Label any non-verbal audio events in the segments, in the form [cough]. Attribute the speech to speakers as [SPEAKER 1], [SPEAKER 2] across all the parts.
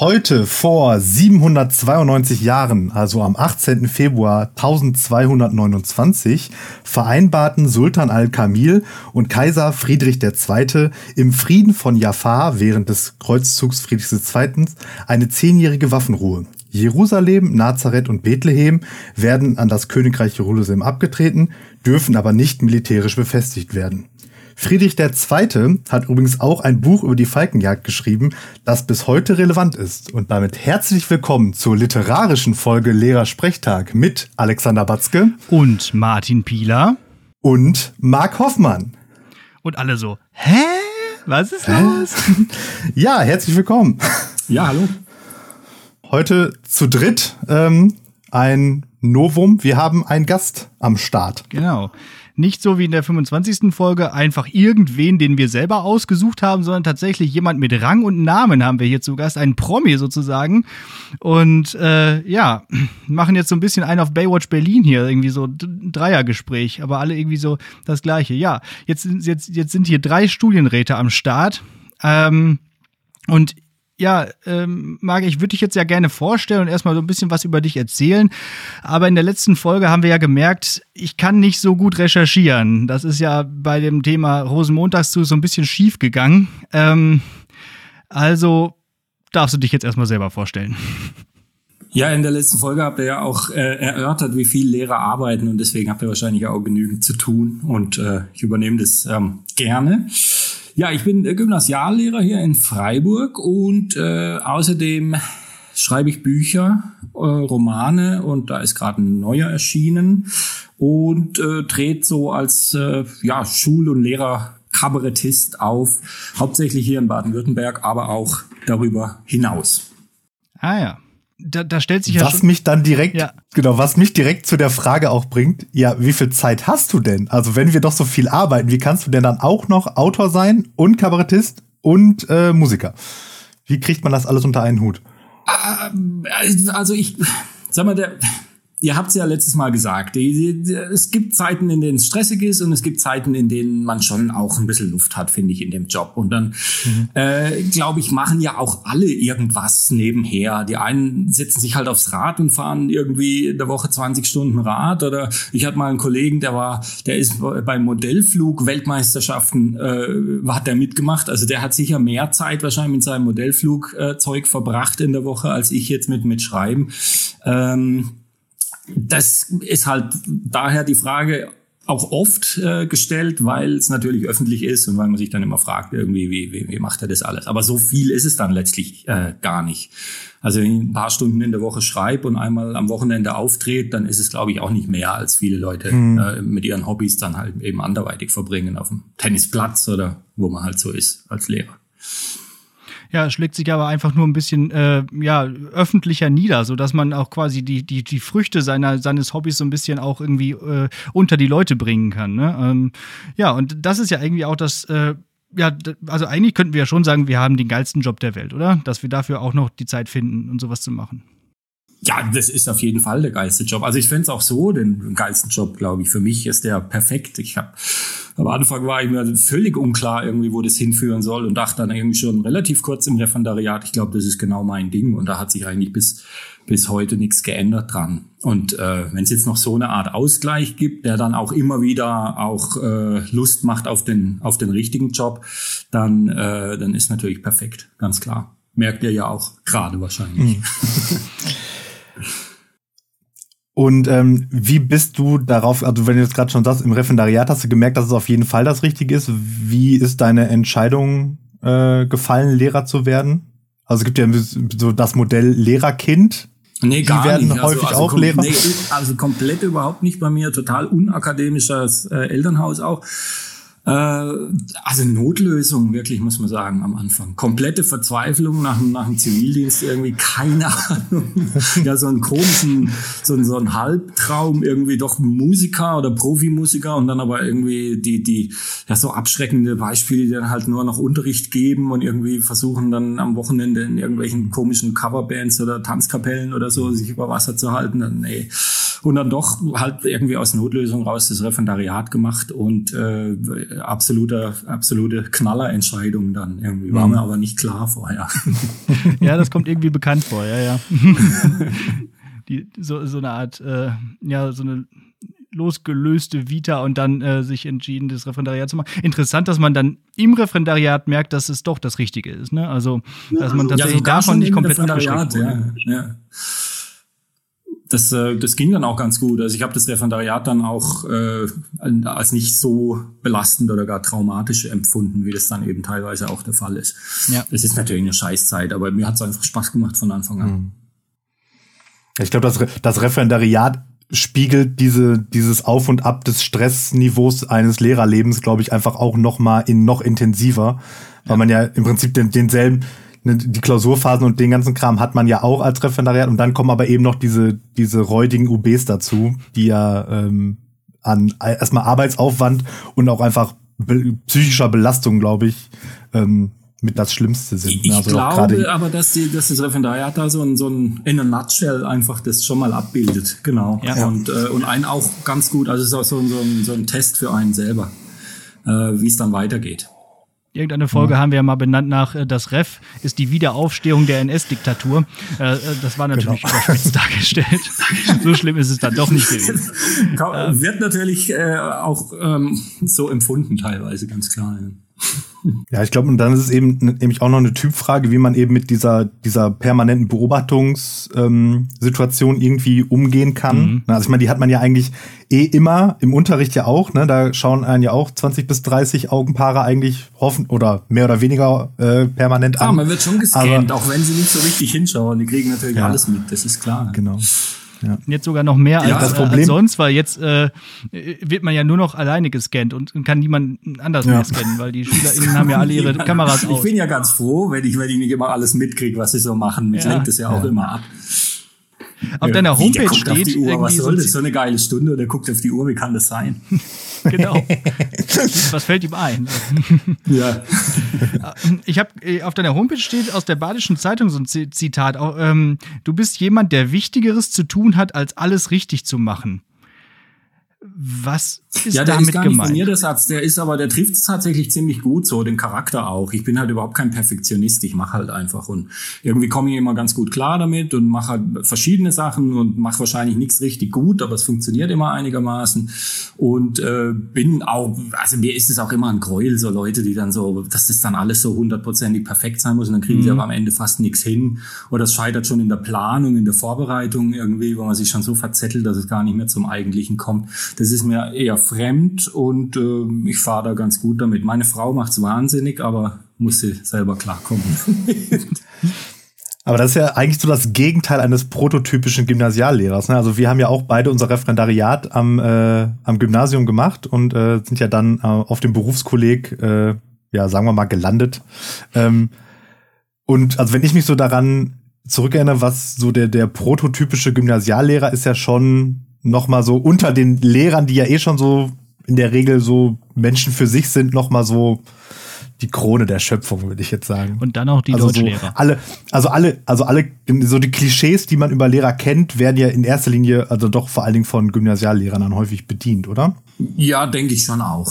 [SPEAKER 1] Heute vor 792 Jahren, also am 18. Februar 1229, vereinbarten Sultan al-Kamil und Kaiser Friedrich II. im Frieden von Jafar während des Kreuzzugs Friedrichs II. eine zehnjährige Waffenruhe. Jerusalem, Nazareth und Bethlehem werden an das Königreich Jerusalem abgetreten, dürfen aber nicht militärisch befestigt werden. Friedrich II. hat übrigens auch ein Buch über die Falkenjagd geschrieben, das bis heute relevant ist. Und damit herzlich willkommen zur literarischen Folge Lehrersprechtag mit Alexander Batzke
[SPEAKER 2] und Martin Pieler
[SPEAKER 1] und Marc Hoffmann.
[SPEAKER 2] Und alle so, hä? Was ist los? [laughs]
[SPEAKER 1] ja, herzlich willkommen.
[SPEAKER 3] Ja, hallo.
[SPEAKER 1] Heute zu dritt ähm, ein Novum. Wir haben einen Gast am Start.
[SPEAKER 2] Genau. Nicht so wie in der 25. Folge einfach irgendwen, den wir selber ausgesucht haben, sondern tatsächlich jemand mit Rang und Namen haben wir hier zu Gast, einen Promi sozusagen. Und äh, ja, [clears throat] machen jetzt so ein bisschen ein auf Baywatch Berlin hier, irgendwie so Dreiergespräch, aber alle irgendwie so das Gleiche. Ja, jetzt, jetzt, jetzt sind hier drei Studienräte am Start. Ähm, und ja, ähm, Marc, ich würde dich jetzt ja gerne vorstellen und erstmal so ein bisschen was über dich erzählen. Aber in der letzten Folge haben wir ja gemerkt, ich kann nicht so gut recherchieren. Das ist ja bei dem Thema Rosenmontagszug so ein bisschen schief gegangen. Ähm, also darfst du dich jetzt erstmal selber vorstellen.
[SPEAKER 3] Ja, in der letzten Folge habt ihr ja auch äh, erörtert, wie viel Lehrer arbeiten und deswegen habt ihr wahrscheinlich auch genügend zu tun und äh, ich übernehme das ähm, gerne. Ja, ich bin Gymnasiallehrer hier in Freiburg und äh, außerdem schreibe ich Bücher, äh, Romane und da ist gerade ein neuer erschienen und äh, trete so als äh, ja, Schul- und Lehrer-Kabarettist auf, hauptsächlich hier in Baden-Württemberg, aber auch darüber hinaus.
[SPEAKER 2] Ah ja da, da stellt sich ja
[SPEAKER 1] was mich dann direkt ja. genau was mich direkt zu der Frage auch bringt ja wie viel Zeit hast du denn? Also wenn wir doch so viel arbeiten wie kannst du denn dann auch noch Autor sein und Kabarettist und äh, Musiker? Wie kriegt man das alles unter einen Hut?
[SPEAKER 3] Äh, also ich sag mal der Ihr habt es ja letztes Mal gesagt, es gibt Zeiten, in denen es stressig ist und es gibt Zeiten, in denen man schon auch ein bisschen Luft hat, finde ich, in dem Job. Und dann, mhm. äh, glaube ich, machen ja auch alle irgendwas nebenher. Die einen setzen sich halt aufs Rad und fahren irgendwie in der Woche 20 Stunden Rad. Oder ich hatte mal einen Kollegen, der war, der ist beim Modellflug Weltmeisterschaften, äh, hat der mitgemacht. Also der hat sicher mehr Zeit wahrscheinlich mit seinem Modellflugzeug verbracht in der Woche, als ich jetzt mit, mit Schreiben. Ähm, das ist halt daher die Frage auch oft äh, gestellt, weil es natürlich öffentlich ist und weil man sich dann immer fragt, irgendwie, wie, wie, wie macht er das alles? Aber so viel ist es dann letztlich äh, gar nicht. Also wenn ich ein paar Stunden in der Woche schreibe und einmal am Wochenende auftrete, dann ist es, glaube ich, auch nicht mehr, als viele Leute mhm. äh, mit ihren Hobbys dann halt eben anderweitig verbringen auf dem Tennisplatz oder wo man halt so ist als Lehrer.
[SPEAKER 2] Ja, schlägt sich aber einfach nur ein bisschen äh, ja, öffentlicher nieder, sodass man auch quasi die, die, die Früchte seiner, seines Hobbys so ein bisschen auch irgendwie äh, unter die Leute bringen kann. Ne? Ähm, ja, und das ist ja irgendwie auch das. Äh, ja, also eigentlich könnten wir ja schon sagen, wir haben den geilsten Job der Welt, oder? Dass wir dafür auch noch die Zeit finden, um sowas zu machen.
[SPEAKER 3] Ja, das ist auf jeden Fall der geilste Job. Also ich fände es auch so, den geilsten Job, glaube ich. Für mich ist der perfekt. Ich habe am Anfang war ich mir völlig unklar irgendwie, wo das hinführen soll und dachte dann irgendwie schon relativ kurz im Referendariat, ich glaube, das ist genau mein Ding und da hat sich eigentlich bis bis heute nichts geändert dran. Und äh, wenn es jetzt noch so eine Art Ausgleich gibt, der dann auch immer wieder auch äh, Lust macht auf den auf den richtigen Job, dann äh, dann ist natürlich perfekt, ganz klar. Merkt ihr ja auch gerade wahrscheinlich. Mhm. [laughs]
[SPEAKER 1] Und ähm, wie bist du darauf, also wenn du jetzt gerade schon sagst, im Referendariat hast du gemerkt, dass es auf jeden Fall das Richtige ist. Wie ist deine Entscheidung äh, gefallen, Lehrer zu werden? Also es gibt ja so das Modell Lehrerkind.
[SPEAKER 3] Nee, gar Die werden nicht. Also, häufig also, also auch Lehrer. Nee, also komplett überhaupt nicht bei mir, total unakademisches äh, Elternhaus auch. Äh, also Notlösung, wirklich, muss man sagen, am Anfang. Komplette Verzweiflung nach, nach dem Zivildienst, irgendwie keine [laughs] Ahnung. ja, so einen komischen, so, so ein Halbtraum, irgendwie doch Musiker oder Profimusiker und dann aber irgendwie die, die, ja, so abschreckende Beispiele, die dann halt nur noch Unterricht geben und irgendwie versuchen dann am Wochenende in irgendwelchen komischen Coverbands oder Tanzkapellen oder so sich über Wasser zu halten. Dann, nee und dann doch halt irgendwie aus Notlösung raus das Referendariat gemacht und äh, absoluter, absolute Knallerentscheidung dann irgendwie. War mhm. mir aber nicht klar vorher. [laughs]
[SPEAKER 2] Ja, das kommt irgendwie bekannt vor, ja, ja. [laughs] Die, so, so eine Art, äh, ja, so eine losgelöste Vita und dann äh, sich entschieden, das Referendariat zu machen. Interessant, dass man dann im Referendariat merkt, dass es doch das Richtige ist. Ne? Also, dass man tatsächlich ja, davon nicht komplett abgeschreckt
[SPEAKER 3] wurde. Ja, ja. Das, äh, das ging dann auch ganz gut. Also ich habe das Referendariat dann auch äh, als nicht so belastend oder gar traumatisch empfunden, wie das dann eben teilweise auch der Fall ist. Ja. Es ist natürlich eine Scheißzeit, aber mir hat es einfach Spaß gemacht von Anfang an. Mhm.
[SPEAKER 1] Ich glaube, das, das Referendariat spiegelt diese, dieses Auf und Ab des Stressniveaus eines Lehrerlebens, glaube ich, einfach auch noch mal in noch intensiver, weil man ja im Prinzip den, denselben, die Klausurphasen und den ganzen Kram hat man ja auch als Referendariat und dann kommen aber eben noch diese, diese räudigen UBs dazu, die ja ähm, an erstmal Arbeitsaufwand und auch einfach be psychischer Belastung, glaube ich, ähm, mit das Schlimmste sind.
[SPEAKER 3] Ich also glaube aber, dass, die, dass das Referendariat da so ein, so ein in a nutshell einfach das schon mal abbildet. Genau. Ja. Und, äh, und einen auch ganz gut, also es ist auch so, so, ein, so ein Test für einen selber, äh, wie es dann weitergeht.
[SPEAKER 2] Irgendeine Folge ja. haben wir ja mal benannt nach äh, das Ref ist die Wiederaufstehung der NS-Diktatur. Äh, äh, das war natürlich genau. überspitzt [laughs] dargestellt. so schlimm ist es dann doch nicht gewesen.
[SPEAKER 3] Wird natürlich äh, auch ähm, so empfunden teilweise, ganz klar. Ja. [laughs]
[SPEAKER 1] Ja, ich glaube, und dann ist es eben nämlich auch noch eine Typfrage, wie man eben mit dieser, dieser permanenten Beobachtungssituation ähm, irgendwie umgehen kann. Mhm. Also ich meine, die hat man ja eigentlich eh immer im Unterricht ja auch, ne? Da schauen einen ja auch 20 bis 30 Augenpaare eigentlich hoffen oder mehr oder weniger äh, permanent an.
[SPEAKER 3] Ja, man wird schon gescannt, auch wenn sie nicht so richtig hinschauen. Die kriegen natürlich ja. alles mit, das ist klar.
[SPEAKER 1] Genau.
[SPEAKER 2] Ja. Jetzt sogar noch mehr ja, als, äh, als, sonst, weil jetzt äh, wird man ja nur noch alleine gescannt und kann niemand anders ja. mehr scannen, weil die SchülerInnen haben ja alle ihre [laughs] Kameras
[SPEAKER 3] aus. Ich bin ja ganz froh, wenn ich, wenn ich nicht immer alles mitkriege, was sie so machen. Mich ja. lenkt das ja auch immer ab.
[SPEAKER 2] Auf deiner Homepage steht.
[SPEAKER 3] Uhr, was soll das? So eine geile Stunde und er guckt auf die Uhr, wie kann das sein? [laughs]
[SPEAKER 2] genau. [laughs] Was fällt ihm ein? ja. [laughs] Ich habe äh, auf deiner Homepage steht aus der Badischen Zeitung so ein Zitat. Ähm, du bist jemand, der Wichtigeres zu tun hat, als alles richtig zu machen. Was ist ja, der damit ist gar gemeint? nicht von
[SPEAKER 3] mir der Satz, der ist aber, der trifft es tatsächlich ziemlich gut, so den Charakter auch. Ich bin halt überhaupt kein Perfektionist, ich mache halt einfach und irgendwie komme ich immer ganz gut klar damit und mache halt verschiedene Sachen und mache wahrscheinlich nichts richtig gut, aber es funktioniert immer einigermaßen und äh, bin auch, also mir ist es auch immer ein Gräuel, so Leute, die dann so, dass das dann alles so hundertprozentig perfekt sein muss und dann kriegen mhm. sie aber am Ende fast nichts hin oder es scheitert schon in der Planung, in der Vorbereitung irgendwie, wo man sich schon so verzettelt, dass es gar nicht mehr zum Eigentlichen kommt das ist mir eher fremd und äh, ich fahre da ganz gut damit. Meine Frau macht's wahnsinnig, aber muss sie selber klarkommen. [laughs]
[SPEAKER 1] Aber das ist ja eigentlich so das Gegenteil eines prototypischen Gymnasiallehrers. Ne? Also wir haben ja auch beide unser Referendariat am, äh, am Gymnasium gemacht und äh, sind ja dann äh, auf dem Berufskolleg, äh, ja, sagen wir mal, gelandet. Ähm, und also wenn ich mich so daran zurückerinnere, was so der, der prototypische Gymnasiallehrer ist ja schon noch mal so unter den Lehrern, die ja eh schon so in der Regel so Menschen für sich sind, noch mal so die Krone der Schöpfung, würde ich jetzt sagen.
[SPEAKER 2] Und dann auch die
[SPEAKER 1] also
[SPEAKER 2] Deutschlehrer.
[SPEAKER 1] So alle, also alle, also alle, so die Klischees, die man über Lehrer kennt, werden ja in erster Linie, also doch vor allen Dingen von Gymnasiallehrern dann häufig bedient, oder?
[SPEAKER 3] Ja, denke ich schon auch.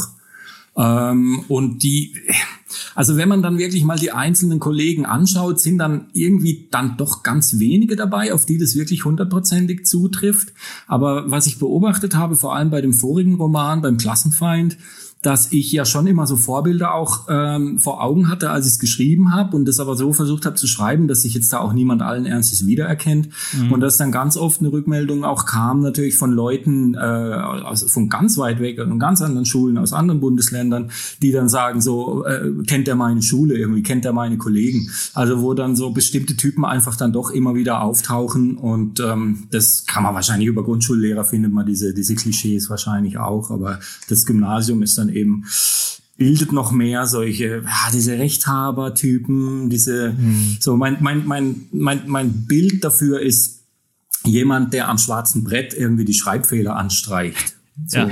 [SPEAKER 3] Ähm, und die, also wenn man dann wirklich mal die einzelnen Kollegen anschaut, sind dann irgendwie dann doch ganz wenige dabei, auf die das wirklich hundertprozentig zutrifft. Aber was ich beobachtet habe, vor allem bei dem vorigen Roman, beim Klassenfeind, dass ich ja schon immer so Vorbilder auch ähm, vor Augen hatte, als ich es geschrieben habe und das aber so versucht habe zu schreiben, dass sich jetzt da auch niemand allen Ernstes wiedererkennt mhm. und dass dann ganz oft eine Rückmeldung auch kam natürlich von Leuten äh, also von ganz weit weg und ganz anderen Schulen aus anderen Bundesländern, die dann sagen so äh, kennt er meine Schule irgendwie kennt er meine Kollegen, also wo dann so bestimmte Typen einfach dann doch immer wieder auftauchen und ähm, das kann man wahrscheinlich über Grundschullehrer findet man diese diese Klischees wahrscheinlich auch, aber das Gymnasium ist dann eben bildet noch mehr solche, ja, diese Rechthaber-Typen, diese, mhm. so mein, mein, mein, mein, mein Bild dafür ist jemand, der am schwarzen Brett irgendwie die Schreibfehler anstreicht. So. Ja.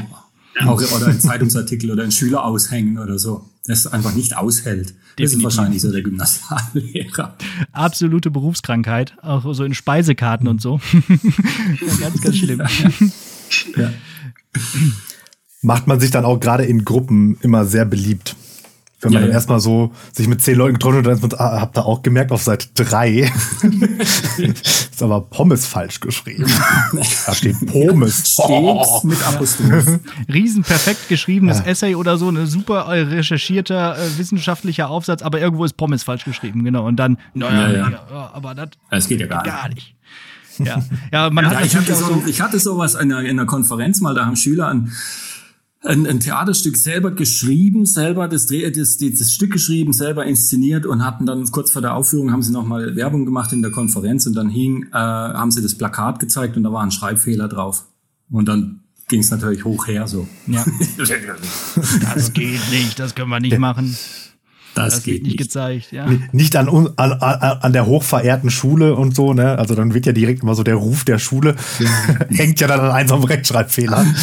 [SPEAKER 3] Auch, oder ein Zeitungsartikel oder ein Schüler aushängen oder so. das einfach nicht aushält. Definitiv. Das ist wahrscheinlich so der Gymnasiallehrer.
[SPEAKER 2] Absolute Berufskrankheit, auch so in Speisekarten und so. [laughs] ganz, ganz schlimm. Ja. [laughs]
[SPEAKER 1] Macht man sich dann auch gerade in Gruppen immer sehr beliebt. Wenn man ja, dann ja. erstmal so sich mit zehn Leuten getroffen hat, dann ah, habt ihr auch gemerkt, auf Seite drei [laughs] ist aber Pommes falsch geschrieben. Da steht Pommes. [laughs] Steht
[SPEAKER 2] oh. mit Apostroph. Riesen perfekt geschriebenes ja. Essay oder so, eine super äh, recherchierter äh, wissenschaftlicher Aufsatz, aber irgendwo ist Pommes falsch geschrieben, genau. Und dann, naja,
[SPEAKER 3] ja, aber das, das geht ja gar, gar nicht.
[SPEAKER 2] Ja, ja man hat
[SPEAKER 3] ich, hatte so, ich hatte sowas in einer, in einer Konferenz mal, da haben Schüler an ein, ein Theaterstück selber geschrieben, selber das, das, das, das Stück geschrieben, selber inszeniert und hatten dann kurz vor der Aufführung haben sie nochmal Werbung gemacht in der Konferenz und dann hing, äh, haben sie das Plakat gezeigt und da war ein Schreibfehler drauf. Und dann ging es natürlich hoch her so.
[SPEAKER 2] Ja. [laughs] das geht nicht, das können wir nicht machen.
[SPEAKER 3] Das, das geht nicht
[SPEAKER 2] gezeigt, ja.
[SPEAKER 1] Nicht an, an, an der hochverehrten Schule und so, ne? Also dann wird ja direkt immer so der Ruf der Schule, [laughs] hängt ja dann an einem Rechtschreibfehler. [laughs]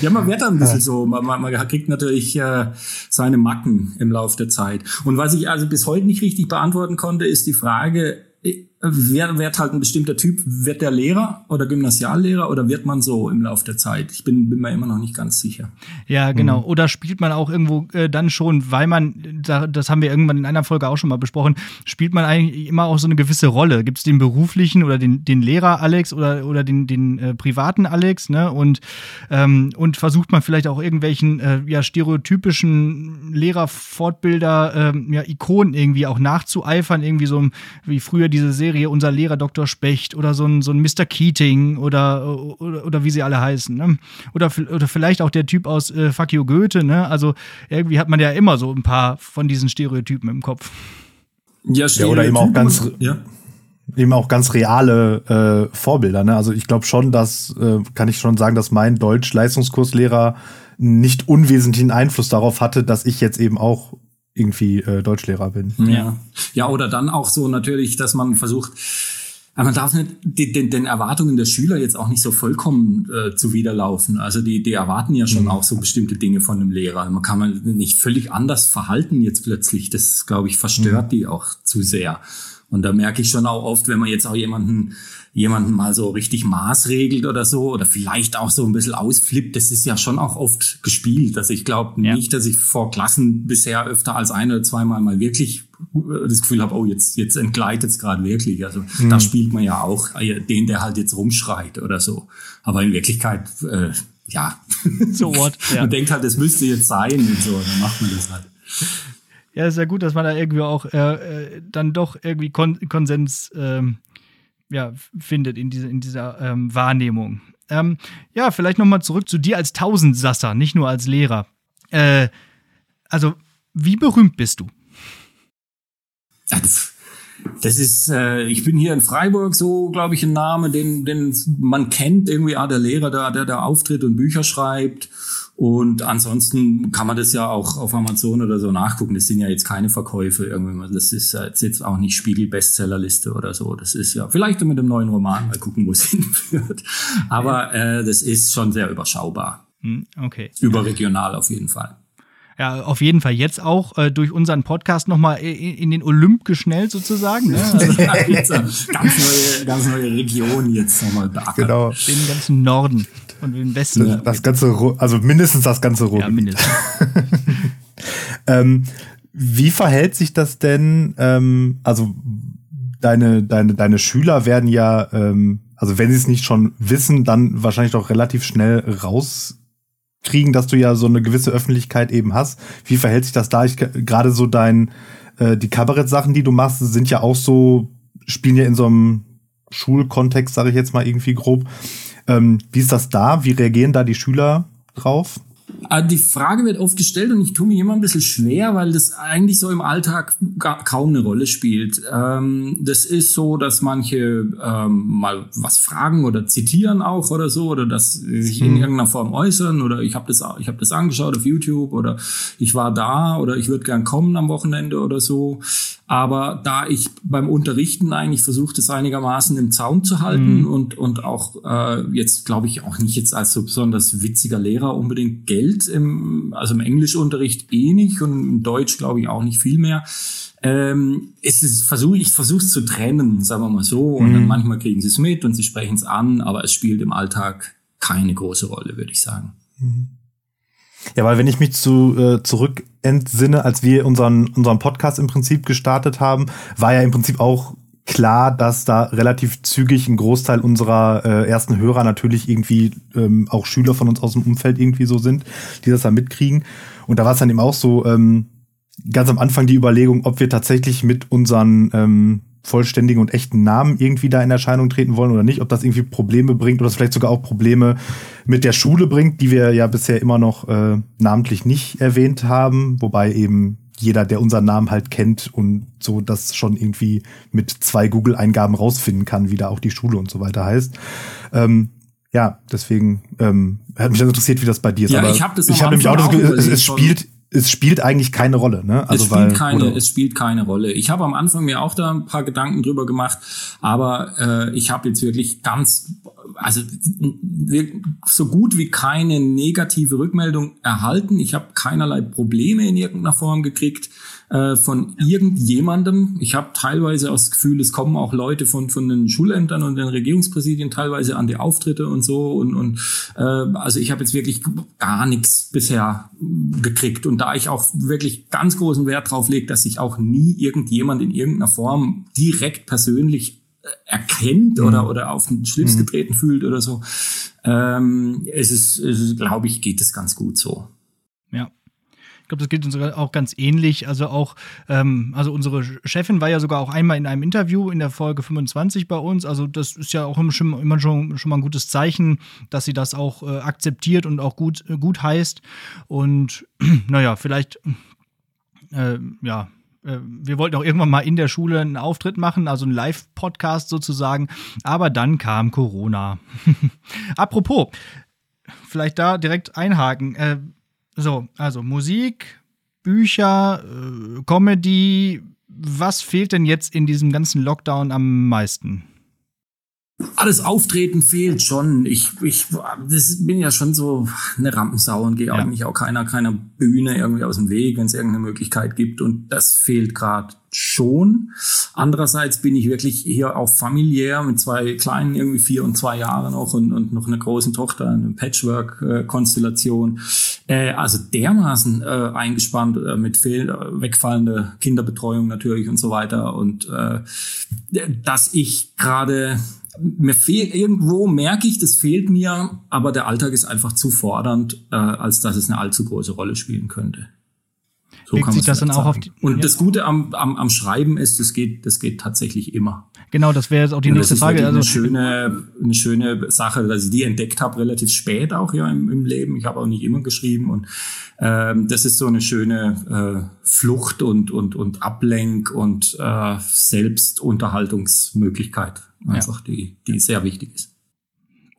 [SPEAKER 3] Ja, man wird dann ein bisschen so. Man, man, man kriegt natürlich äh, seine Macken im Laufe der Zeit. Und was ich also bis heute nicht richtig beantworten konnte, ist die Frage, wer wird halt ein bestimmter Typ, wird der Lehrer oder Gymnasiallehrer oder wird man so im Laufe der Zeit? Ich bin, bin mir immer noch nicht ganz sicher.
[SPEAKER 2] Ja, genau. Mhm. Oder spielt man auch irgendwo äh, dann schon, weil man, da, das haben wir irgendwann in einer Folge auch schon mal besprochen, spielt man eigentlich immer auch so eine gewisse Rolle? Gibt es den beruflichen oder den, den Lehrer Alex oder, oder den, den äh, privaten Alex, ne? Und, ähm, und versucht man vielleicht auch irgendwelchen äh, ja, stereotypischen Lehrerfortbilder, äh, ja, Ikonen irgendwie auch nachzueifern, irgendwie so wie früher diese Serie Serie Unser Lehrer Dr. Specht oder so ein, so ein Mr. Keating oder, oder, oder wie sie alle heißen. Ne? Oder, oder vielleicht auch der Typ aus äh, Fuck you Goethe. Ne? Also irgendwie hat man ja immer so ein paar von diesen Stereotypen im Kopf.
[SPEAKER 1] Ja, ja oder eben auch ganz. Ja eben auch ganz reale äh, Vorbilder. Ne? Also ich glaube schon, dass äh, kann ich schon sagen, dass mein Deutsch-Leistungskurslehrer nicht unwesentlichen Einfluss darauf hatte, dass ich jetzt eben auch irgendwie äh, Deutschlehrer bin.
[SPEAKER 3] Ja. Ja, oder dann auch so natürlich, dass man versucht, man darf nicht den, den, den Erwartungen der Schüler jetzt auch nicht so vollkommen äh, zuwiderlaufen. Also die, die erwarten ja schon mhm. auch so bestimmte Dinge von einem Lehrer. Man kann man nicht völlig anders verhalten jetzt plötzlich. Das, glaube ich, verstört mhm. die auch zu sehr. Und da merke ich schon auch oft, wenn man jetzt auch jemanden jemanden mal so richtig maßregelt oder so oder vielleicht auch so ein bisschen ausflippt, das ist ja schon auch oft gespielt. Also ich glaube ja. nicht, dass ich vor Klassen bisher öfter als ein oder zweimal mal wirklich äh, das Gefühl habe, oh, jetzt, jetzt entgleitet es gerade wirklich. Also mhm. da spielt man ja auch äh, den, der halt jetzt rumschreit oder so. Aber in Wirklichkeit, äh, ja.
[SPEAKER 2] So what? [laughs]
[SPEAKER 3] Ja. man denkt halt, das müsste jetzt sein und so, dann macht man das halt.
[SPEAKER 2] Ja, ist ja gut, dass man da irgendwie auch äh, äh dann doch irgendwie Kon Konsens ähm, ja, findet in, diese, in dieser ähm, Wahrnehmung. Ähm, ja, vielleicht nochmal zurück zu dir als Tausendsasser, nicht nur als Lehrer. Äh, also, wie berühmt bist du?
[SPEAKER 3] Das, das ist, äh, ich bin hier in Freiburg so, glaube ich, ein Name, den, den man kennt, irgendwie, ah, der Lehrer, der, der da auftritt und Bücher schreibt. Und ansonsten kann man das ja auch auf Amazon oder so nachgucken. Das sind ja jetzt keine Verkäufe irgendwie. Das ist jetzt auch nicht Spiegel-Bestsellerliste oder so. Das ist ja vielleicht mit dem neuen Roman mal gucken, wo es [laughs] hinführt. Aber äh, das ist schon sehr überschaubar.
[SPEAKER 2] Hm, okay.
[SPEAKER 3] Überregional auf jeden Fall.
[SPEAKER 2] Ja, auf jeden Fall jetzt auch äh, durch unseren Podcast nochmal in, in den Olymp geschnellt sozusagen. Ne?
[SPEAKER 3] Also, [laughs] [laughs] ganz, neue, ganz neue Region jetzt nochmal beackert.
[SPEAKER 1] Genau.
[SPEAKER 2] Den ganzen Norden und den Westen.
[SPEAKER 1] Das, das ganze, also mindestens das ganze Rot.
[SPEAKER 2] Ja, mindestens. [laughs]
[SPEAKER 1] ähm, wie verhält sich das denn? Ähm, also deine, deine, deine Schüler werden ja, ähm, also wenn sie es nicht schon wissen, dann wahrscheinlich doch relativ schnell rauskriegen, dass du ja so eine gewisse Öffentlichkeit eben hast. Wie verhält sich das da? Ich gerade so dein, äh, die Kabarett-Sachen, die du machst, sind ja auch so, spielen ja in so einem Schulkontext, sage ich jetzt mal irgendwie grob. Ähm, wie ist das da? Wie reagieren da die Schüler drauf?
[SPEAKER 3] Ah, die Frage wird oft gestellt und ich tue mir immer ein bisschen schwer, weil das eigentlich so im Alltag kaum eine Rolle spielt. Ähm, das ist so, dass manche ähm, mal was fragen oder zitieren auch oder so oder dass sie sich in hm. irgendeiner Form äußern oder ich habe das, ich hab das angeschaut auf YouTube oder ich war da oder ich würde gern kommen am Wochenende oder so. Aber da ich beim Unterrichten eigentlich versucht, es einigermaßen im Zaum zu halten mhm. und, und auch äh, jetzt glaube ich auch nicht jetzt als so besonders witziger Lehrer unbedingt Geld im, also im Englischunterricht eh nicht und im Deutsch glaube ich auch nicht viel mehr. Ähm, es ist versuch, ich versuche es zu trennen, sagen wir mal so. Und mhm. dann manchmal kriegen sie es mit und sie sprechen es an, aber es spielt im Alltag keine große Rolle, würde ich sagen. Mhm.
[SPEAKER 1] Ja, weil wenn ich mich zu, äh, zurück entsinne, als wir unseren, unseren Podcast im Prinzip gestartet haben, war ja im Prinzip auch klar, dass da relativ zügig ein Großteil unserer äh, ersten Hörer natürlich irgendwie ähm, auch Schüler von uns aus dem Umfeld irgendwie so sind, die das da mitkriegen. Und da war es dann eben auch so, ähm, ganz am Anfang die Überlegung, ob wir tatsächlich mit unseren ähm, vollständigen und echten Namen irgendwie da in Erscheinung treten wollen oder nicht, ob das irgendwie Probleme bringt oder vielleicht sogar auch Probleme mit der Schule bringt, die wir ja bisher immer noch äh, namentlich nicht erwähnt haben, wobei eben jeder, der unseren Namen halt kennt und so das schon irgendwie mit zwei Google-Eingaben rausfinden kann, wie da auch die Schule und so weiter heißt. Ähm, ja, deswegen ähm, hat mich dann interessiert, wie das bei dir ist.
[SPEAKER 3] Ja, Aber ich habe
[SPEAKER 1] hab nämlich auch das es, es spielt es spielt eigentlich keine Rolle, ne?
[SPEAKER 3] Also es spielt weil, keine, oder? es spielt keine Rolle. Ich habe am Anfang mir auch da ein paar Gedanken drüber gemacht, aber äh, ich habe jetzt wirklich ganz, also so gut wie keine negative Rückmeldung erhalten. Ich habe keinerlei Probleme in irgendeiner Form gekriegt äh, von irgendjemandem. Ich habe teilweise auch das Gefühl, es kommen auch Leute von, von den Schulämtern und den Regierungspräsidien teilweise an die Auftritte und so. Und, und äh, also ich habe jetzt wirklich gar nichts bisher gekriegt. Und da ich auch wirklich ganz großen Wert drauf lege, dass sich auch nie irgendjemand in irgendeiner Form direkt persönlich äh, erkennt mhm. oder, oder auf den Schlips mhm. getreten fühlt oder so. Ähm, es ist, es ist glaube ich, geht es ganz gut so.
[SPEAKER 2] Ja. Ich glaube, das geht uns auch ganz ähnlich. Also auch, ähm, also unsere Chefin war ja sogar auch einmal in einem Interview in der Folge 25 bei uns. Also das ist ja auch immer schon, immer schon, schon mal ein gutes Zeichen, dass sie das auch äh, akzeptiert und auch gut, äh, gut heißt. Und [clears throat] naja, vielleicht, äh, ja, äh, wir wollten auch irgendwann mal in der Schule einen Auftritt machen, also einen Live-Podcast sozusagen. Aber dann kam Corona. [laughs] Apropos, vielleicht da direkt einhaken. So, also Musik, Bücher, äh, Comedy. Was fehlt denn jetzt in diesem ganzen Lockdown am meisten?
[SPEAKER 3] Alles Auftreten fehlt schon. Ich, ich das bin ja schon so eine Rampensau und gehe ja. eigentlich auch keiner, keiner Bühne irgendwie aus dem Weg, wenn es irgendeine Möglichkeit gibt. Und das fehlt gerade schon. Andererseits bin ich wirklich hier auch familiär mit zwei kleinen, irgendwie vier und zwei Jahren auch und, und noch einer großen Tochter, eine Patchwork-Konstellation. Äh, also dermaßen äh, eingespannt äh, mit fehl, äh, wegfallender Kinderbetreuung natürlich und so weiter. Und äh, dass ich gerade mir fehlt irgendwo, merke ich, das fehlt mir, aber der Alltag ist einfach zu fordernd, äh, als dass es eine allzu große Rolle spielen könnte.
[SPEAKER 2] So Legt kann sich das dann auch auf
[SPEAKER 3] die, Und ja. das Gute am, am, am Schreiben ist, das geht, das geht tatsächlich immer.
[SPEAKER 2] Genau, das wäre jetzt auch die nächste
[SPEAKER 3] das
[SPEAKER 2] Frage.
[SPEAKER 3] Also eine schöne, eine schöne Sache, dass ich die entdeckt habe, relativ spät auch ja im, im Leben. Ich habe auch nicht immer geschrieben und ähm, das ist so eine schöne äh, Flucht und und und Ablenk und äh, Selbstunterhaltungsmöglichkeit einfach, ja. die die sehr wichtig ist.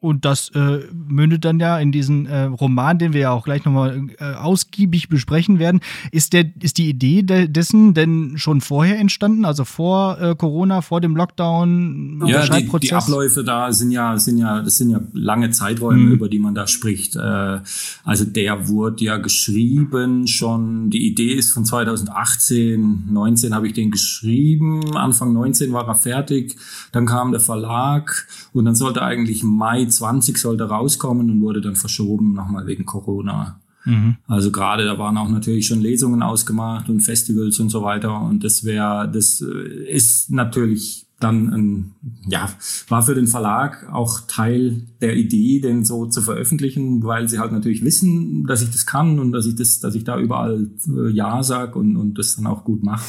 [SPEAKER 2] Und das äh, mündet dann ja in diesen äh, Roman, den wir ja auch gleich nochmal äh, ausgiebig besprechen werden. Ist, der, ist die Idee de dessen denn schon vorher entstanden, also vor äh, Corona, vor dem Lockdown?
[SPEAKER 3] Ja, die, die Abläufe da sind ja, sind ja, das sind ja lange Zeiträume, mhm. über die man da spricht. Äh, also der wurde ja geschrieben schon, die Idee ist von 2018, 19 habe ich den geschrieben, Anfang 19 war er fertig, dann kam der Verlag und dann sollte eigentlich Mai 20 sollte rauskommen und wurde dann verschoben, nochmal wegen Corona. Mhm. Also gerade da waren auch natürlich schon Lesungen ausgemacht und Festivals und so weiter. Und das wäre, das äh, ist natürlich dann ein, ja, war für den Verlag auch Teil der Idee, den so zu veröffentlichen, weil sie halt natürlich wissen, dass ich das kann und dass ich das, dass ich da überall äh, Ja sag und, und das dann auch gut mache.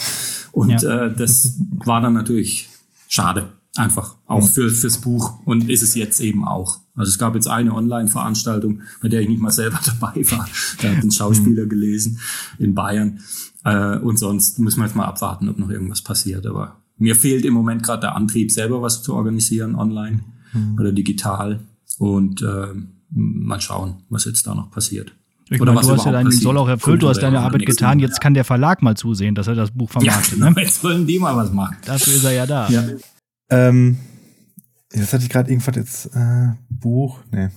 [SPEAKER 3] Und ja. äh, das war dann natürlich schade. Einfach auch für, fürs Buch und ist es jetzt eben auch. Also es gab jetzt eine Online-Veranstaltung, bei der ich nicht mal selber [laughs] dabei war. Da hat ein Schauspieler gelesen in Bayern. Äh, und sonst müssen wir jetzt mal abwarten, ob noch irgendwas passiert. Aber mir fehlt im Moment gerade der Antrieb, selber was zu organisieren online mhm. oder digital. Und äh, mal schauen, was jetzt da noch passiert.
[SPEAKER 2] Ich meine, du hast ja deinen Soll auch erfüllt, du hast deine Arbeit getan, jetzt kann der Verlag mal zusehen, dass er das Buch vermarktet. Ja,
[SPEAKER 3] genau, ne? jetzt sollen die mal was machen.
[SPEAKER 2] Dafür ist er ja da.
[SPEAKER 1] Ja. Ähm, jetzt hatte ich gerade irgendwas jetzt, äh, Buch, nee,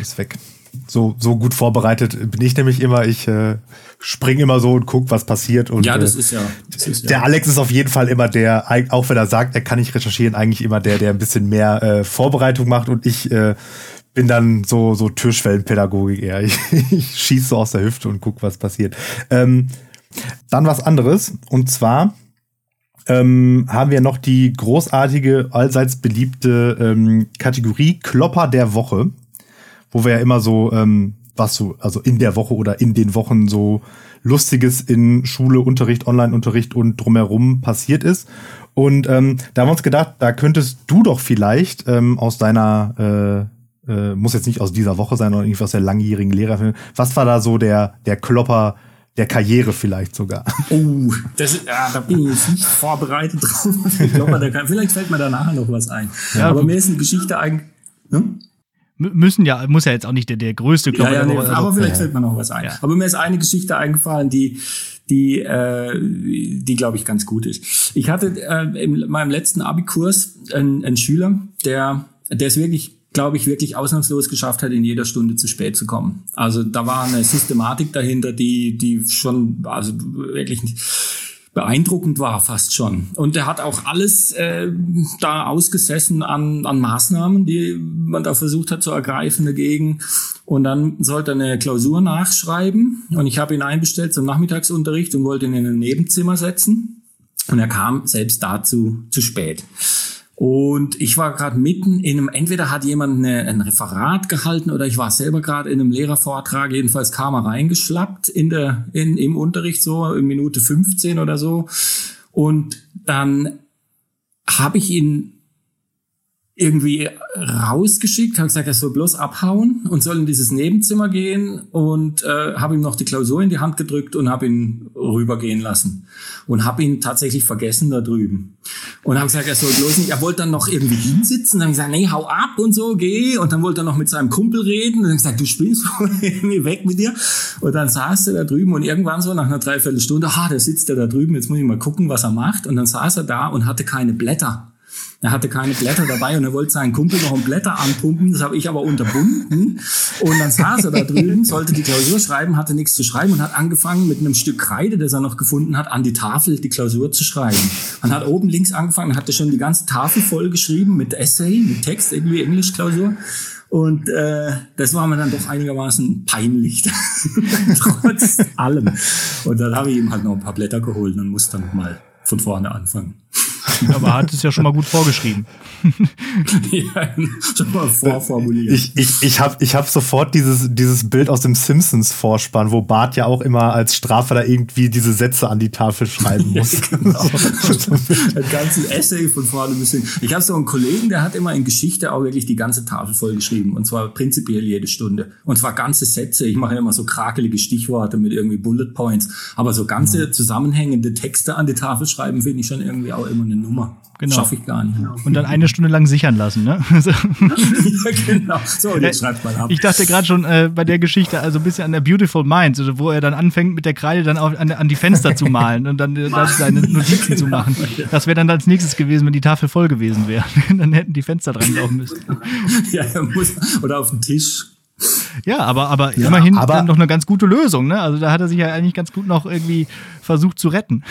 [SPEAKER 1] ist weg. So, so gut vorbereitet bin ich nämlich immer. Ich äh, spring immer so und guck, was passiert. Und,
[SPEAKER 3] ja, das ist ja. Das
[SPEAKER 1] ist der ja. Alex ist auf jeden Fall immer der, auch wenn er sagt, er kann nicht recherchieren, eigentlich immer der, der ein bisschen mehr äh, Vorbereitung macht und ich äh, bin dann so, so Türschwellenpädagogik eher. Ich, [laughs] ich schieße so aus der Hüfte und guck, was passiert. Ähm, dann was anderes. Und zwar ähm, haben wir noch die großartige, allseits beliebte ähm, Kategorie Klopper der Woche, wo wir ja immer so, ähm, was so, also in der Woche oder in den Wochen so Lustiges in Schule, Unterricht, Online-Unterricht und drumherum passiert ist. Und ähm, da haben wir uns gedacht, da könntest du doch vielleicht ähm, aus deiner äh, äh, muss jetzt nicht aus dieser Woche sein oder irgendwie aus der langjährigen Lehrer. Was war da so der, der Klopper der Karriere vielleicht sogar?
[SPEAKER 3] Oh, das ist, ja, da bin ich nicht vorbereitet drauf. Klopper der Karriere. Vielleicht fällt mir da nachher noch was ein. Ja, aber mir ist eine Geschichte eigentlich. Hm?
[SPEAKER 2] Müssen ja, muss ja jetzt auch nicht der, der größte
[SPEAKER 3] Klopper ja, ja, nee, aber, aber vielleicht fällt mir noch was ein. Ja. Aber mir ist eine Geschichte eingefallen, die, die, äh, die glaube ich ganz gut ist. Ich hatte äh, in meinem letzten Abikurs einen, einen Schüler, der, der ist wirklich glaube ich, wirklich ausnahmslos geschafft hat, in jeder Stunde zu spät zu kommen. Also da war eine Systematik dahinter, die, die schon, also wirklich beeindruckend war fast schon. Und er hat auch alles äh, da ausgesessen an, an Maßnahmen, die man da versucht hat zu ergreifen dagegen. Und dann sollte er eine Klausur nachschreiben. Und ich habe ihn einbestellt zum Nachmittagsunterricht und wollte ihn in ein Nebenzimmer setzen. Und er kam selbst dazu zu spät. Und ich war gerade mitten in einem, entweder hat jemand eine, ein Referat gehalten oder ich war selber gerade in einem Lehrervortrag, jedenfalls kam er reingeschlappt in der, in, im Unterricht so in Minute 15 oder so. Und dann habe ich ihn irgendwie rausgeschickt, habe gesagt, er soll bloß abhauen und soll in dieses Nebenzimmer gehen und äh, habe ihm noch die Klausur in die Hand gedrückt und habe ihn rübergehen lassen und habe ihn tatsächlich vergessen da drüben. Und habe gesagt, er soll bloß nicht, er wollte dann noch irgendwie hinsitzen, dann habe ich gesagt, nee, hau ab und so, geh. Und dann wollte er noch mit seinem Kumpel reden. Und dann gesagt, du [laughs] irgendwie weg mit dir. Und dann saß er da drüben und irgendwann so nach einer Dreiviertelstunde, ah, da sitzt er da drüben, jetzt muss ich mal gucken, was er macht. Und dann saß er da und hatte keine Blätter er hatte keine Blätter dabei und er wollte seinen Kumpel noch um Blätter anpumpen. Das habe ich aber unterbunden. Und dann saß er da drüben, sollte die Klausur schreiben, hatte nichts zu schreiben und hat angefangen mit einem Stück Kreide, das er noch gefunden hat, an die Tafel die Klausur zu schreiben. Man hat oben links angefangen, hatte schon die ganze Tafel voll geschrieben mit Essay, mit Text, irgendwie Englischklausur. Und äh, das war mir dann doch einigermaßen peinlich, [laughs] trotz allem. Und dann habe ich ihm halt noch ein paar Blätter geholt und musste dann mal von vorne anfangen. [laughs]
[SPEAKER 2] Aber er hat es ja schon mal gut vorgeschrieben. [laughs]
[SPEAKER 1] ja, schon mal vorformuliert. Ich, ich, ich habe ich hab sofort dieses, dieses Bild aus dem Simpsons-Vorspann, wo Bart ja auch immer als Strafe da irgendwie diese Sätze an die Tafel schreiben [laughs] muss. ja, genau.
[SPEAKER 3] Ein ganzes Essay von vorne bis hin. Ich habe so einen Kollegen, der hat immer in Geschichte auch wirklich die ganze Tafel vollgeschrieben. Und zwar prinzipiell jede Stunde. Und zwar ganze Sätze. Ich mache immer so krakelige Stichworte mit irgendwie Bullet Points. Aber so ganze zusammenhängende Texte an die Tafel schreiben, finde ich schon irgendwie auch immer eine Nummer. Genau. Schaffe ich gar nicht.
[SPEAKER 2] Und dann eine Stunde lang sichern lassen, ne? [laughs]
[SPEAKER 3] ja, [laughs] genau. So, jetzt schreibt mal ab.
[SPEAKER 2] Ich dachte gerade schon äh, bei der Geschichte, also ein bisschen an der Beautiful Mind, also wo er dann anfängt mit der Kreide dann auch an, an die Fenster zu malen und dann, äh, dann seine Notizen [laughs] genau. zu machen. Das wäre dann als nächstes gewesen, wenn die Tafel voll gewesen wäre. dann hätten die Fenster dran laufen müssen.
[SPEAKER 3] ja, muss, oder auf den Tisch.
[SPEAKER 2] Ja, aber, aber ja, immerhin aber dann noch eine ganz gute Lösung, ne? Also da hat er sich ja eigentlich ganz gut noch irgendwie versucht zu retten.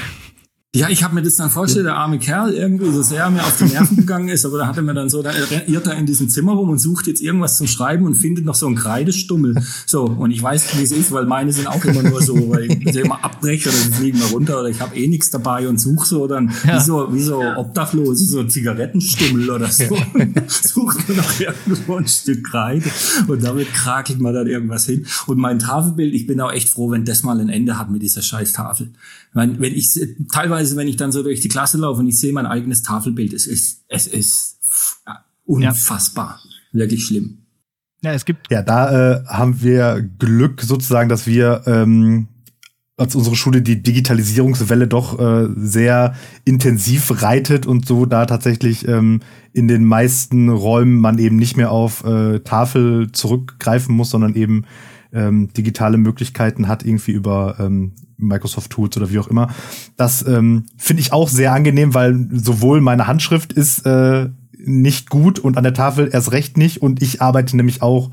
[SPEAKER 3] Ja, ich habe mir das dann vorgestellt, der arme Kerl irgendwie, so sehr er mir auf die Nerven gegangen ist, aber da hat er mir dann so, da irrt er in diesem Zimmer rum und sucht jetzt irgendwas zum Schreiben und findet noch so einen Kreidestummel. So, und ich weiß, wie es ist, weil meine sind auch immer nur so, weil ich sie immer abbreche oder sie fliegen mal runter oder ich habe eh nichts dabei und suche so dann ja. wie so, wie so Obdachlose, so Zigarettenstummel oder so. Ja. [laughs] Sucht mir noch irgendwo ein Stück Kreide und damit krakelt man dann irgendwas hin. Und mein Tafelbild, ich bin auch echt froh, wenn das mal ein Ende hat mit dieser scheiß Tafel. Wenn, wenn ich teilweise, wenn ich dann so durch die Klasse laufe und ich sehe mein eigenes Tafelbild, es ist, es ist unfassbar. Ja. Wirklich schlimm.
[SPEAKER 2] Ja, es gibt.
[SPEAKER 1] Ja, da äh, haben wir Glück sozusagen, dass wir ähm, als unsere Schule die Digitalisierungswelle doch äh, sehr intensiv reitet und so da tatsächlich ähm, in den meisten Räumen man eben nicht mehr auf äh, Tafel zurückgreifen muss, sondern eben ähm, digitale Möglichkeiten hat, irgendwie über ähm, Microsoft Tools oder wie auch immer. Das ähm, finde ich auch sehr angenehm, weil sowohl meine Handschrift ist äh, nicht gut und an der Tafel erst recht nicht und ich arbeite nämlich auch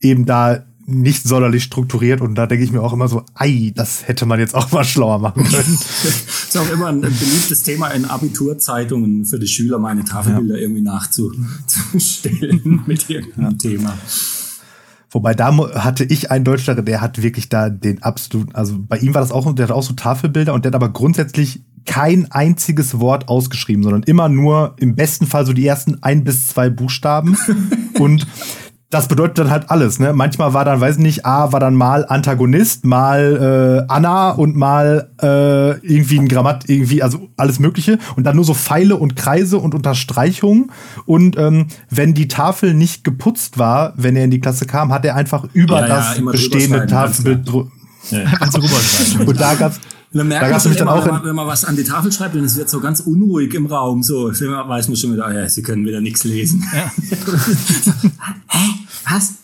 [SPEAKER 1] eben da nicht sonderlich strukturiert und da denke ich mir auch immer so, ei, das hätte man jetzt auch mal schlauer machen können.
[SPEAKER 3] das [laughs] ist auch immer ein beliebtes Thema in Abiturzeitungen für die Schüler, meine Tafelbilder ja. irgendwie nachzustellen [laughs] mit irgendeinem ja. Thema.
[SPEAKER 1] Wobei da hatte ich einen Deutschlehrer, der hat wirklich da den absoluten, also bei ihm war das auch, der hat auch so Tafelbilder und der hat aber grundsätzlich kein einziges Wort ausgeschrieben, sondern immer nur im besten Fall so die ersten ein bis zwei Buchstaben. [laughs] und das bedeutet dann halt alles, ne? Manchmal war dann, weiß ich nicht, A war dann mal Antagonist, mal äh, Anna und mal äh, irgendwie ein Grammat, irgendwie, also alles Mögliche. Und dann nur so Pfeile und Kreise und Unterstreichungen. Und ähm, wenn die Tafel nicht geputzt war, wenn er in die Klasse kam, hat er einfach über ja, das ja, bestehende Tafelbild. Ja. [laughs] und da gab's
[SPEAKER 3] dann merkt da man dann immer, auch wenn man, wenn man was an die Tafel schreibt und es wird so ganz unruhig im Raum, so weiß man schon wieder, ja, sie können wieder nichts lesen. Ja. [laughs]
[SPEAKER 2] Hä? Was?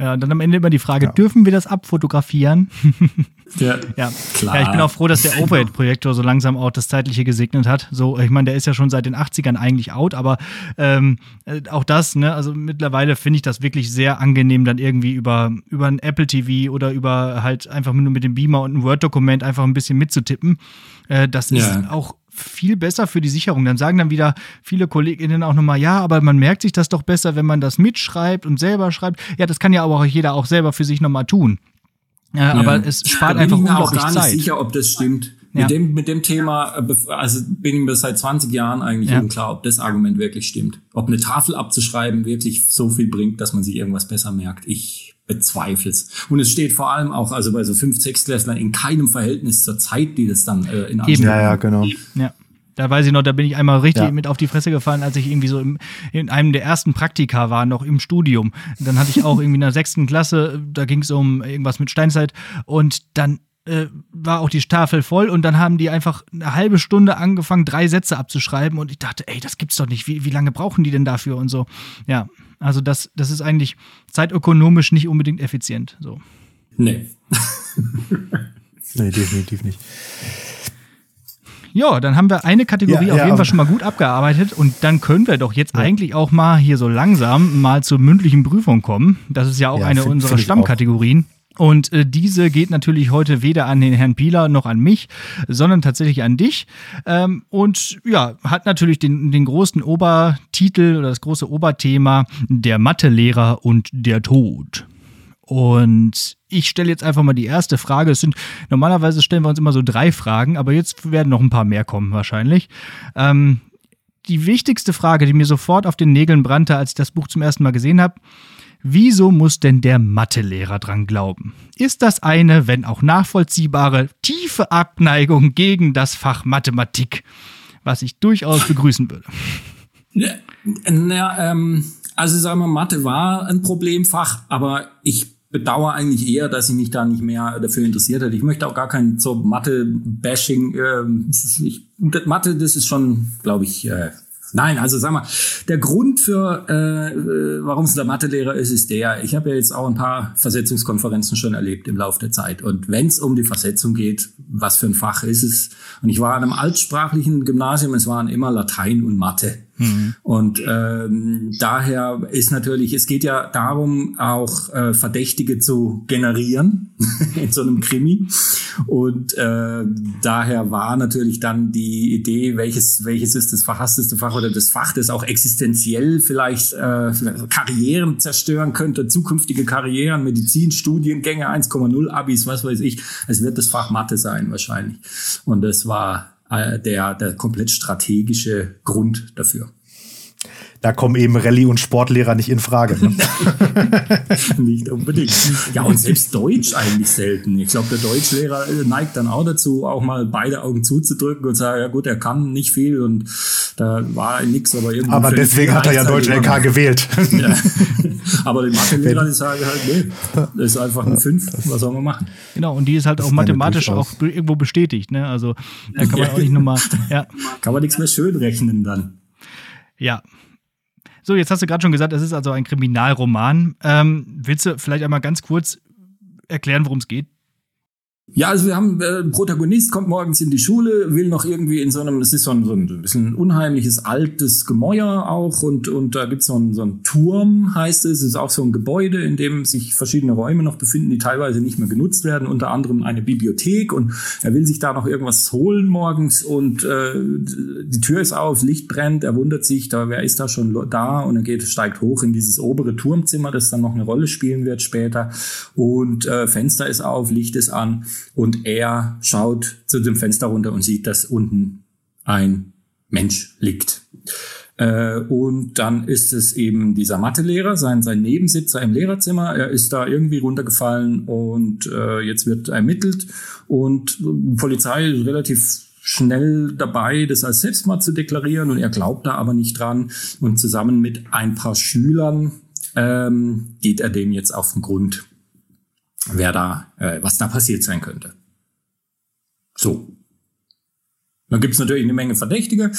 [SPEAKER 2] Ja, und dann am Ende immer die Frage, ja. dürfen wir das abfotografieren? [laughs] Ja, ja. Klar. Ja, ich bin auch froh, dass der Overhead-Projektor so langsam auch das Zeitliche gesegnet hat. So, ich meine, der ist ja schon seit den 80ern eigentlich out, aber ähm, äh, auch das, ne, also mittlerweile finde ich das wirklich sehr angenehm, dann irgendwie über, über ein Apple TV oder über halt einfach nur mit dem Beamer und ein Word-Dokument einfach ein bisschen mitzutippen. Äh, das ist auch viel besser für die Sicherung. Dann sagen dann wieder viele KollegInnen auch nochmal, ja, aber man merkt sich das doch besser, wenn man das mitschreibt und selber schreibt. Ja, das kann ja aber auch jeder auch selber für sich nochmal tun. Ja, ja. aber es spart da einfach
[SPEAKER 3] bin
[SPEAKER 2] ich mir auch
[SPEAKER 3] gar
[SPEAKER 2] nicht Zeit.
[SPEAKER 3] sicher, ob das stimmt. Ja. Mit, dem, mit dem Thema, äh, also bin ich mir seit 20 Jahren eigentlich ja. unklar, ob das Argument wirklich stimmt. Ob eine Tafel abzuschreiben wirklich so viel bringt, dass man sich irgendwas besser merkt. Ich bezweifle es. Und es steht vor allem auch, also bei so fünf, sechs Klässlern in keinem Verhältnis zur Zeit, die das dann äh, in
[SPEAKER 1] Anspruch Ja, ja, genau.
[SPEAKER 2] Ja. Da weiß ich noch, da bin ich einmal richtig ja. mit auf die Fresse gefallen, als ich irgendwie so im, in einem der ersten Praktika war, noch im Studium. Dann hatte ich auch irgendwie in der sechsten Klasse, da ging es um irgendwas mit Steinzeit und dann äh, war auch die Tafel voll und dann haben die einfach eine halbe Stunde angefangen, drei Sätze abzuschreiben und ich dachte, ey, das gibt's doch nicht. Wie, wie lange brauchen die denn dafür und so? Ja, also das, das ist eigentlich zeitökonomisch nicht unbedingt effizient. So.
[SPEAKER 3] Nee.
[SPEAKER 1] nee, definitiv nicht.
[SPEAKER 2] Ja, dann haben wir eine Kategorie ja, auf ja, jeden Fall schon mal gut abgearbeitet und dann können wir doch jetzt ja. eigentlich auch mal hier so langsam mal zur mündlichen Prüfung kommen. Das ist ja auch eine find, unserer find Stammkategorien. Und äh, diese geht natürlich heute weder an den Herrn Pieler noch an mich, sondern tatsächlich an dich. Ähm, und ja, hat natürlich den, den großen Obertitel oder das große Oberthema der Mathelehrer und der Tod. Und ich stelle jetzt einfach mal die erste Frage. Es sind normalerweise stellen wir uns immer so drei Fragen, aber jetzt werden noch ein paar mehr kommen wahrscheinlich. Ähm, die wichtigste Frage, die mir sofort auf den Nägeln brannte, als ich das Buch zum ersten Mal gesehen habe. Wieso muss denn der Mathelehrer dran glauben? Ist das eine, wenn auch nachvollziehbare, tiefe Abneigung gegen das Fach Mathematik, was ich durchaus begrüßen würde?
[SPEAKER 3] Ja, na, ähm, also sagen wir, Mathe war ein Problemfach, aber ich bedauere eigentlich eher, dass ich mich da nicht mehr dafür interessiert hätte. Ich möchte auch gar kein so Mathe-Bashing. Ähm, Mathe, das ist schon, glaube ich, äh, Nein, also sag mal, der Grund für, äh, äh warum es der Mathelehrer ist, ist der, ich habe ja jetzt auch ein paar Versetzungskonferenzen schon erlebt im Laufe der Zeit. Und wenn es um die Versetzung geht, was für ein Fach ist es? Und ich war an einem altsprachlichen Gymnasium, es waren immer Latein und Mathe. Mhm. Und ähm, daher ist natürlich, es geht ja darum, auch äh, Verdächtige zu generieren [laughs] in so einem Krimi. Und äh, daher war natürlich dann die Idee, welches, welches ist das verhassteste Fach oder das Fach, das auch existenziell vielleicht äh, Karrieren zerstören könnte, zukünftige Karrieren, Medizinstudiengänge, 1,0 Abis, was weiß ich. Es wird das Fach Mathe sein wahrscheinlich. Und das war äh, der, der komplett strategische Grund dafür
[SPEAKER 1] da kommen eben Rallye- und Sportlehrer nicht in Frage. Ne? [laughs]
[SPEAKER 3] nicht unbedingt. Ja, und selbst Deutsch eigentlich selten. Ich glaube, der Deutschlehrer äh, neigt dann auch dazu, auch mal beide Augen zuzudrücken und sagen, ja gut, er kann nicht viel und da war nix, aber irgendwie.
[SPEAKER 1] Aber deswegen hat er ja Deutsch LK gewählt. Ja. [laughs]
[SPEAKER 3] Aber die Mathelehrer, die sagen halt, nee, das ist einfach ein Fünf, was soll man machen?
[SPEAKER 2] Genau, und die ist halt das auch mathematisch auch irgendwo bestätigt, ne? Also da kann man auch nicht nochmal, ja.
[SPEAKER 3] Kann man nichts mehr schön rechnen dann.
[SPEAKER 2] Ja, so, jetzt hast du gerade schon gesagt, es ist also ein Kriminalroman. Ähm, willst du vielleicht einmal ganz kurz erklären, worum es geht?
[SPEAKER 3] Ja, also wir haben äh, Protagonist kommt morgens in die Schule, will noch irgendwie in so einem, es ist so ein, so ein bisschen unheimliches altes Gemäuer auch und und da gibt's so ein so ein Turm heißt es, es ist auch so ein Gebäude, in dem sich verschiedene Räume noch befinden, die teilweise nicht mehr genutzt werden, unter anderem eine Bibliothek und er will sich da noch irgendwas holen morgens und äh, die Tür ist auf, Licht brennt, er wundert sich, da wer ist da schon da? Und er geht steigt hoch in dieses obere Turmzimmer, das dann noch eine Rolle spielen wird später. Und äh, Fenster ist auf, Licht ist an und er schaut zu dem Fenster runter und sieht, dass unten ein Mensch liegt. Äh, und dann ist es eben dieser Mathelehrer, sein, sein Nebensitzer im Lehrerzimmer. Er ist da irgendwie runtergefallen und äh, jetzt wird ermittelt. Und die Polizei ist relativ schnell dabei, das als Selbstmord zu deklarieren. Und er glaubt da aber nicht dran. Und zusammen mit ein paar Schülern ähm, geht er dem jetzt auf den Grund wer da, äh, was da passiert sein könnte. So. Dann gibt's natürlich eine Menge Verdächtige,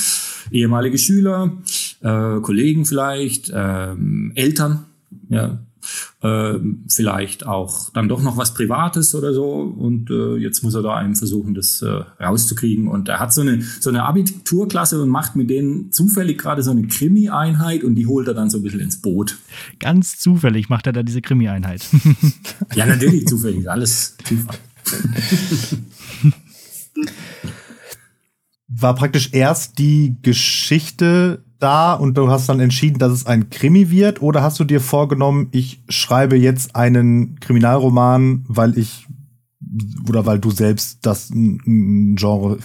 [SPEAKER 3] ehemalige Schüler, äh, Kollegen vielleicht, ähm, Eltern, ja, äh, vielleicht auch dann doch noch was Privates oder so. Und äh, jetzt muss er da einem versuchen, das äh, rauszukriegen. Und er hat so eine, so eine Abiturklasse und macht mit denen zufällig gerade so eine Krimi-Einheit und die holt er dann so ein bisschen ins Boot.
[SPEAKER 2] Ganz zufällig macht er da diese Krimi-Einheit. [laughs]
[SPEAKER 3] ja, natürlich zufällig. Alles Zufall.
[SPEAKER 1] War praktisch erst die Geschichte da und du hast dann entschieden, dass es ein Krimi wird? Oder hast du dir vorgenommen, ich schreibe jetzt einen Kriminalroman, weil ich oder weil du selbst das Genre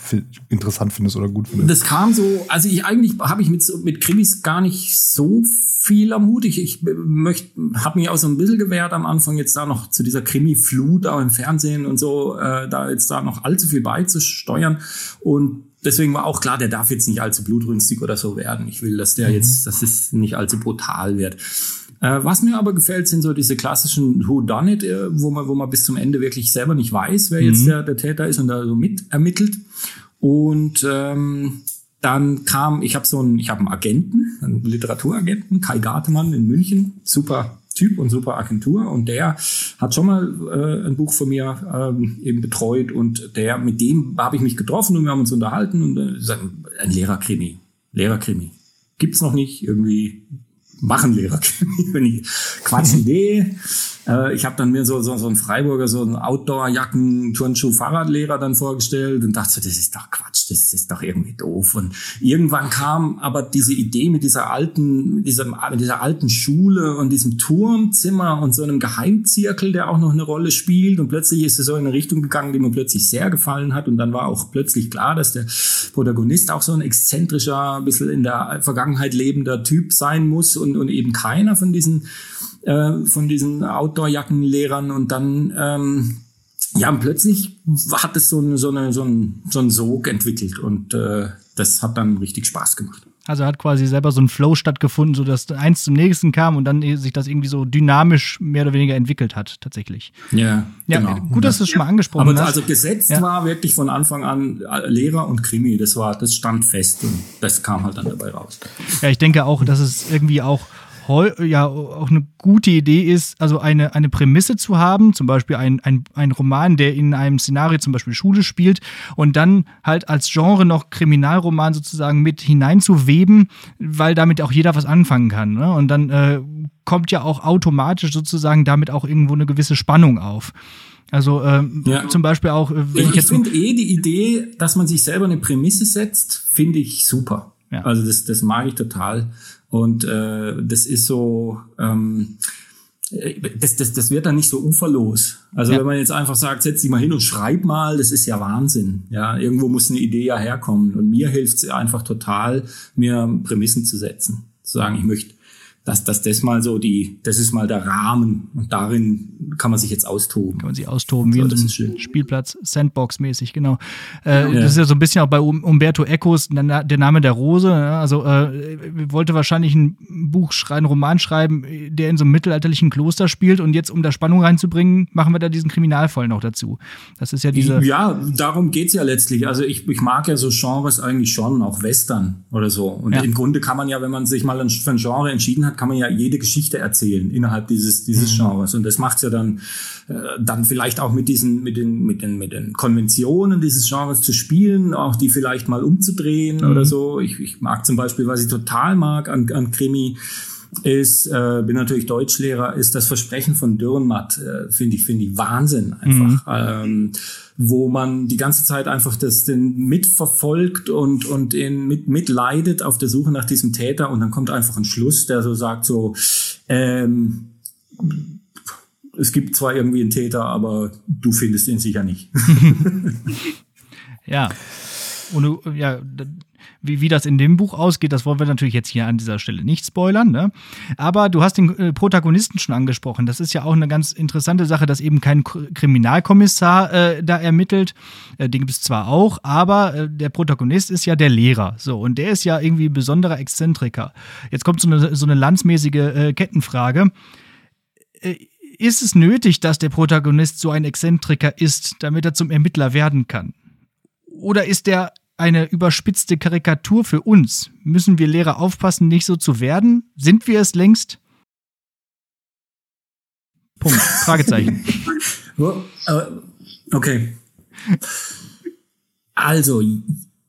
[SPEAKER 1] interessant findest oder gut findest?
[SPEAKER 3] Das kam so, also ich eigentlich habe ich mit, mit Krimis gar nicht so viel am. Ich, ich möchte, habe mich auch so ein bisschen gewehrt am Anfang jetzt da noch zu dieser Krimi-Flut auch im Fernsehen und so, äh, da jetzt da noch allzu viel beizusteuern und deswegen war auch klar, der darf jetzt nicht allzu blutrünstig oder so werden. Ich will, dass der mhm. jetzt, dass es nicht allzu brutal wird. Äh, was mir aber gefällt, sind so diese klassischen Who Done It, äh, wo man, wo man bis zum Ende wirklich selber nicht weiß, wer mhm. jetzt der, der Täter ist und da so mit ermittelt. Und ähm, dann kam, ich habe so einen, ich habe einen Agenten, einen Literaturagenten, Kai Gartemann in München, super Typ und super Agentur. Und der hat schon mal äh, ein Buch von mir ähm, eben betreut. Und der mit dem habe ich mich getroffen und wir haben uns unterhalten. Und äh, ein Lehrerkrimi, Lehrerkrimi. Gibt's noch nicht. Irgendwie machen Lehrerkrimi, [laughs] Quatsch Idee äh, ich habe dann mir so, so, so ein Freiburger, so ein Outdoor-Jacken, Turnschuh, Fahrradlehrer dann vorgestellt und dachte, das ist doch Quatsch, das ist doch irgendwie doof. Und irgendwann kam aber diese Idee mit dieser alten, mit dieser, mit dieser alten Schule und diesem Turmzimmer und so einem Geheimzirkel, der auch noch eine Rolle spielt. Und plötzlich ist es so in eine Richtung gegangen, die mir plötzlich sehr gefallen hat. Und dann war auch plötzlich klar, dass der Protagonist auch so ein exzentrischer, ein bisschen in der Vergangenheit lebender Typ sein muss und, und eben keiner von diesen äh, von diesen Outdoor-Jackenlehrern und dann ähm, ja, und plötzlich hat es so, eine, so, eine, so, ein, so einen Sog entwickelt und äh, das hat dann richtig Spaß gemacht.
[SPEAKER 2] Also hat quasi selber so ein Flow stattgefunden, so dass eins zum nächsten kam und dann sich das irgendwie so dynamisch mehr oder weniger entwickelt hat, tatsächlich.
[SPEAKER 3] Ja,
[SPEAKER 2] ja genau. Gut, dass du es schon mal angesprochen
[SPEAKER 3] Aber
[SPEAKER 2] hast.
[SPEAKER 3] Also gesetzt ja. war wirklich von Anfang an äh, Lehrer und Krimi. Das war, das stand fest und das kam halt dann dabei raus.
[SPEAKER 2] Ja, ich denke auch, dass es irgendwie auch ja auch eine gute Idee ist, also eine, eine Prämisse zu haben, zum Beispiel ein, ein, ein Roman, der in einem Szenario zum Beispiel Schule spielt und dann halt als Genre noch Kriminalroman sozusagen mit hineinzuweben, weil damit auch jeder was anfangen kann. Ne? Und dann äh, kommt ja auch automatisch sozusagen damit auch irgendwo eine gewisse Spannung auf. Also ähm, ja. zum Beispiel auch,
[SPEAKER 3] äh, wenn ich, ich jetzt. Ich finde eh die Idee, dass man sich selber eine Prämisse setzt, finde ich super. Ja. Also das, das mag ich total. Und äh, das ist so, ähm, das, das, das wird dann nicht so uferlos. Also ja. wenn man jetzt einfach sagt, setz dich mal hin und schreib mal, das ist ja Wahnsinn. Ja, irgendwo muss eine Idee ja herkommen. Und mir hilft es einfach total, mir Prämissen zu setzen. Zu sagen, ich möchte dass, dass das mal so die, das ist mal der Rahmen und darin kann man sich jetzt austoben.
[SPEAKER 2] Kann man sich austoben, wie so, in so einem Spielplatz, Sandbox-mäßig, genau. Äh, ja. Das ist ja so ein bisschen auch bei Umberto Ecos der Name der Rose. Ja, also äh, wollte wahrscheinlich ein Buch schreiben, Roman schreiben, der in so einem mittelalterlichen Kloster spielt und jetzt, um da Spannung reinzubringen, machen wir da diesen Kriminalfall noch dazu. Das ist ja diese.
[SPEAKER 3] Ja, darum geht's ja letztlich. Also ich, ich mag ja so Genres eigentlich schon, auch Western oder so. Und ja. im Grunde kann man ja, wenn man sich mal für ein Genre entschieden hat, kann man ja jede Geschichte erzählen innerhalb dieses, dieses mhm. Genres. Und das macht's ja dann, äh, dann vielleicht auch mit diesen, mit den, mit den, mit den Konventionen dieses Genres zu spielen, auch die vielleicht mal umzudrehen mhm. oder so. Ich, ich mag zum Beispiel, was ich total mag an, an Krimi, ist, äh, bin natürlich Deutschlehrer, ist das Versprechen von Dürrenmatt, äh, finde ich, finde ich Wahnsinn einfach. Mhm. Ähm, wo man die ganze Zeit einfach das den mitverfolgt und, und ihn mit, mitleidet auf der Suche nach diesem Täter und dann kommt einfach ein Schluss, der so sagt so, ähm, es gibt zwar irgendwie einen Täter, aber du findest ihn sicher nicht. [laughs]
[SPEAKER 2] ja. Und ja, wie, wie das in dem Buch ausgeht, das wollen wir natürlich jetzt hier an dieser Stelle nicht spoilern. Ne? Aber du hast den äh, Protagonisten schon angesprochen. Das ist ja auch eine ganz interessante Sache, dass eben kein Kriminalkommissar äh, da ermittelt. Äh, den gibt es zwar auch, aber äh, der Protagonist ist ja der Lehrer. So, und der ist ja irgendwie besonderer Exzentriker. Jetzt kommt so eine, so eine landsmäßige äh, Kettenfrage. Ist es nötig, dass der Protagonist so ein Exzentriker ist, damit er zum Ermittler werden kann? Oder ist der eine überspitzte Karikatur für uns? Müssen wir Lehrer aufpassen, nicht so zu werden? Sind wir es längst? Punkt. [laughs] Fragezeichen.
[SPEAKER 3] okay. Also,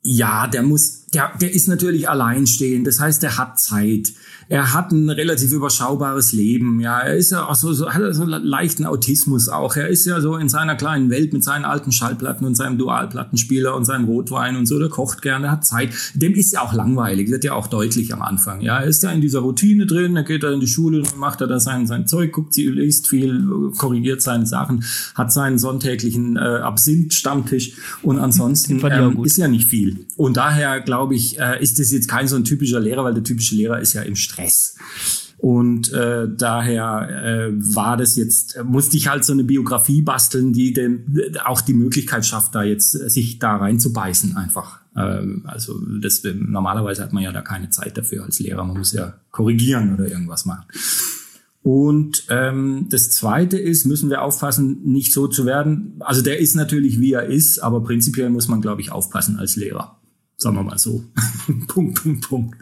[SPEAKER 3] ja, der muss, der, der ist natürlich alleinstehend. Das heißt, der hat Zeit er hat ein relativ überschaubares Leben. Ja, er ist ja auch so, so hat so einen leichten Autismus auch. Er ist ja so in seiner kleinen Welt mit seinen alten Schallplatten und seinem Dualplattenspieler und seinem Rotwein und so. Der kocht gerne, hat Zeit. Dem ist ja auch langweilig. wird ja auch deutlich am Anfang. Ja, er ist ja in dieser Routine drin. Er geht da in die Schule, macht er da sein, sein Zeug, guckt, sie liest viel, korrigiert seine Sachen, hat seinen sonntäglichen äh, Absinth-Stammtisch und ansonsten ähm, ist ja nicht viel. Und daher glaube ich, äh, ist das jetzt kein so ein typischer Lehrer, weil der typische Lehrer ist ja im Stress Stress. Und äh, daher äh, war das jetzt, musste ich halt so eine Biografie basteln, die dem auch die Möglichkeit schafft, da jetzt sich da reinzubeißen einfach. Ähm, also das, normalerweise hat man ja da keine Zeit dafür als Lehrer. Man muss ja korrigieren oder irgendwas machen. Und ähm, das Zweite ist, müssen wir aufpassen, nicht so zu werden. Also der ist natürlich, wie er ist, aber prinzipiell muss man, glaube ich, aufpassen als Lehrer. Sagen wir mal so. [laughs] Punkt, Punkt, Punkt.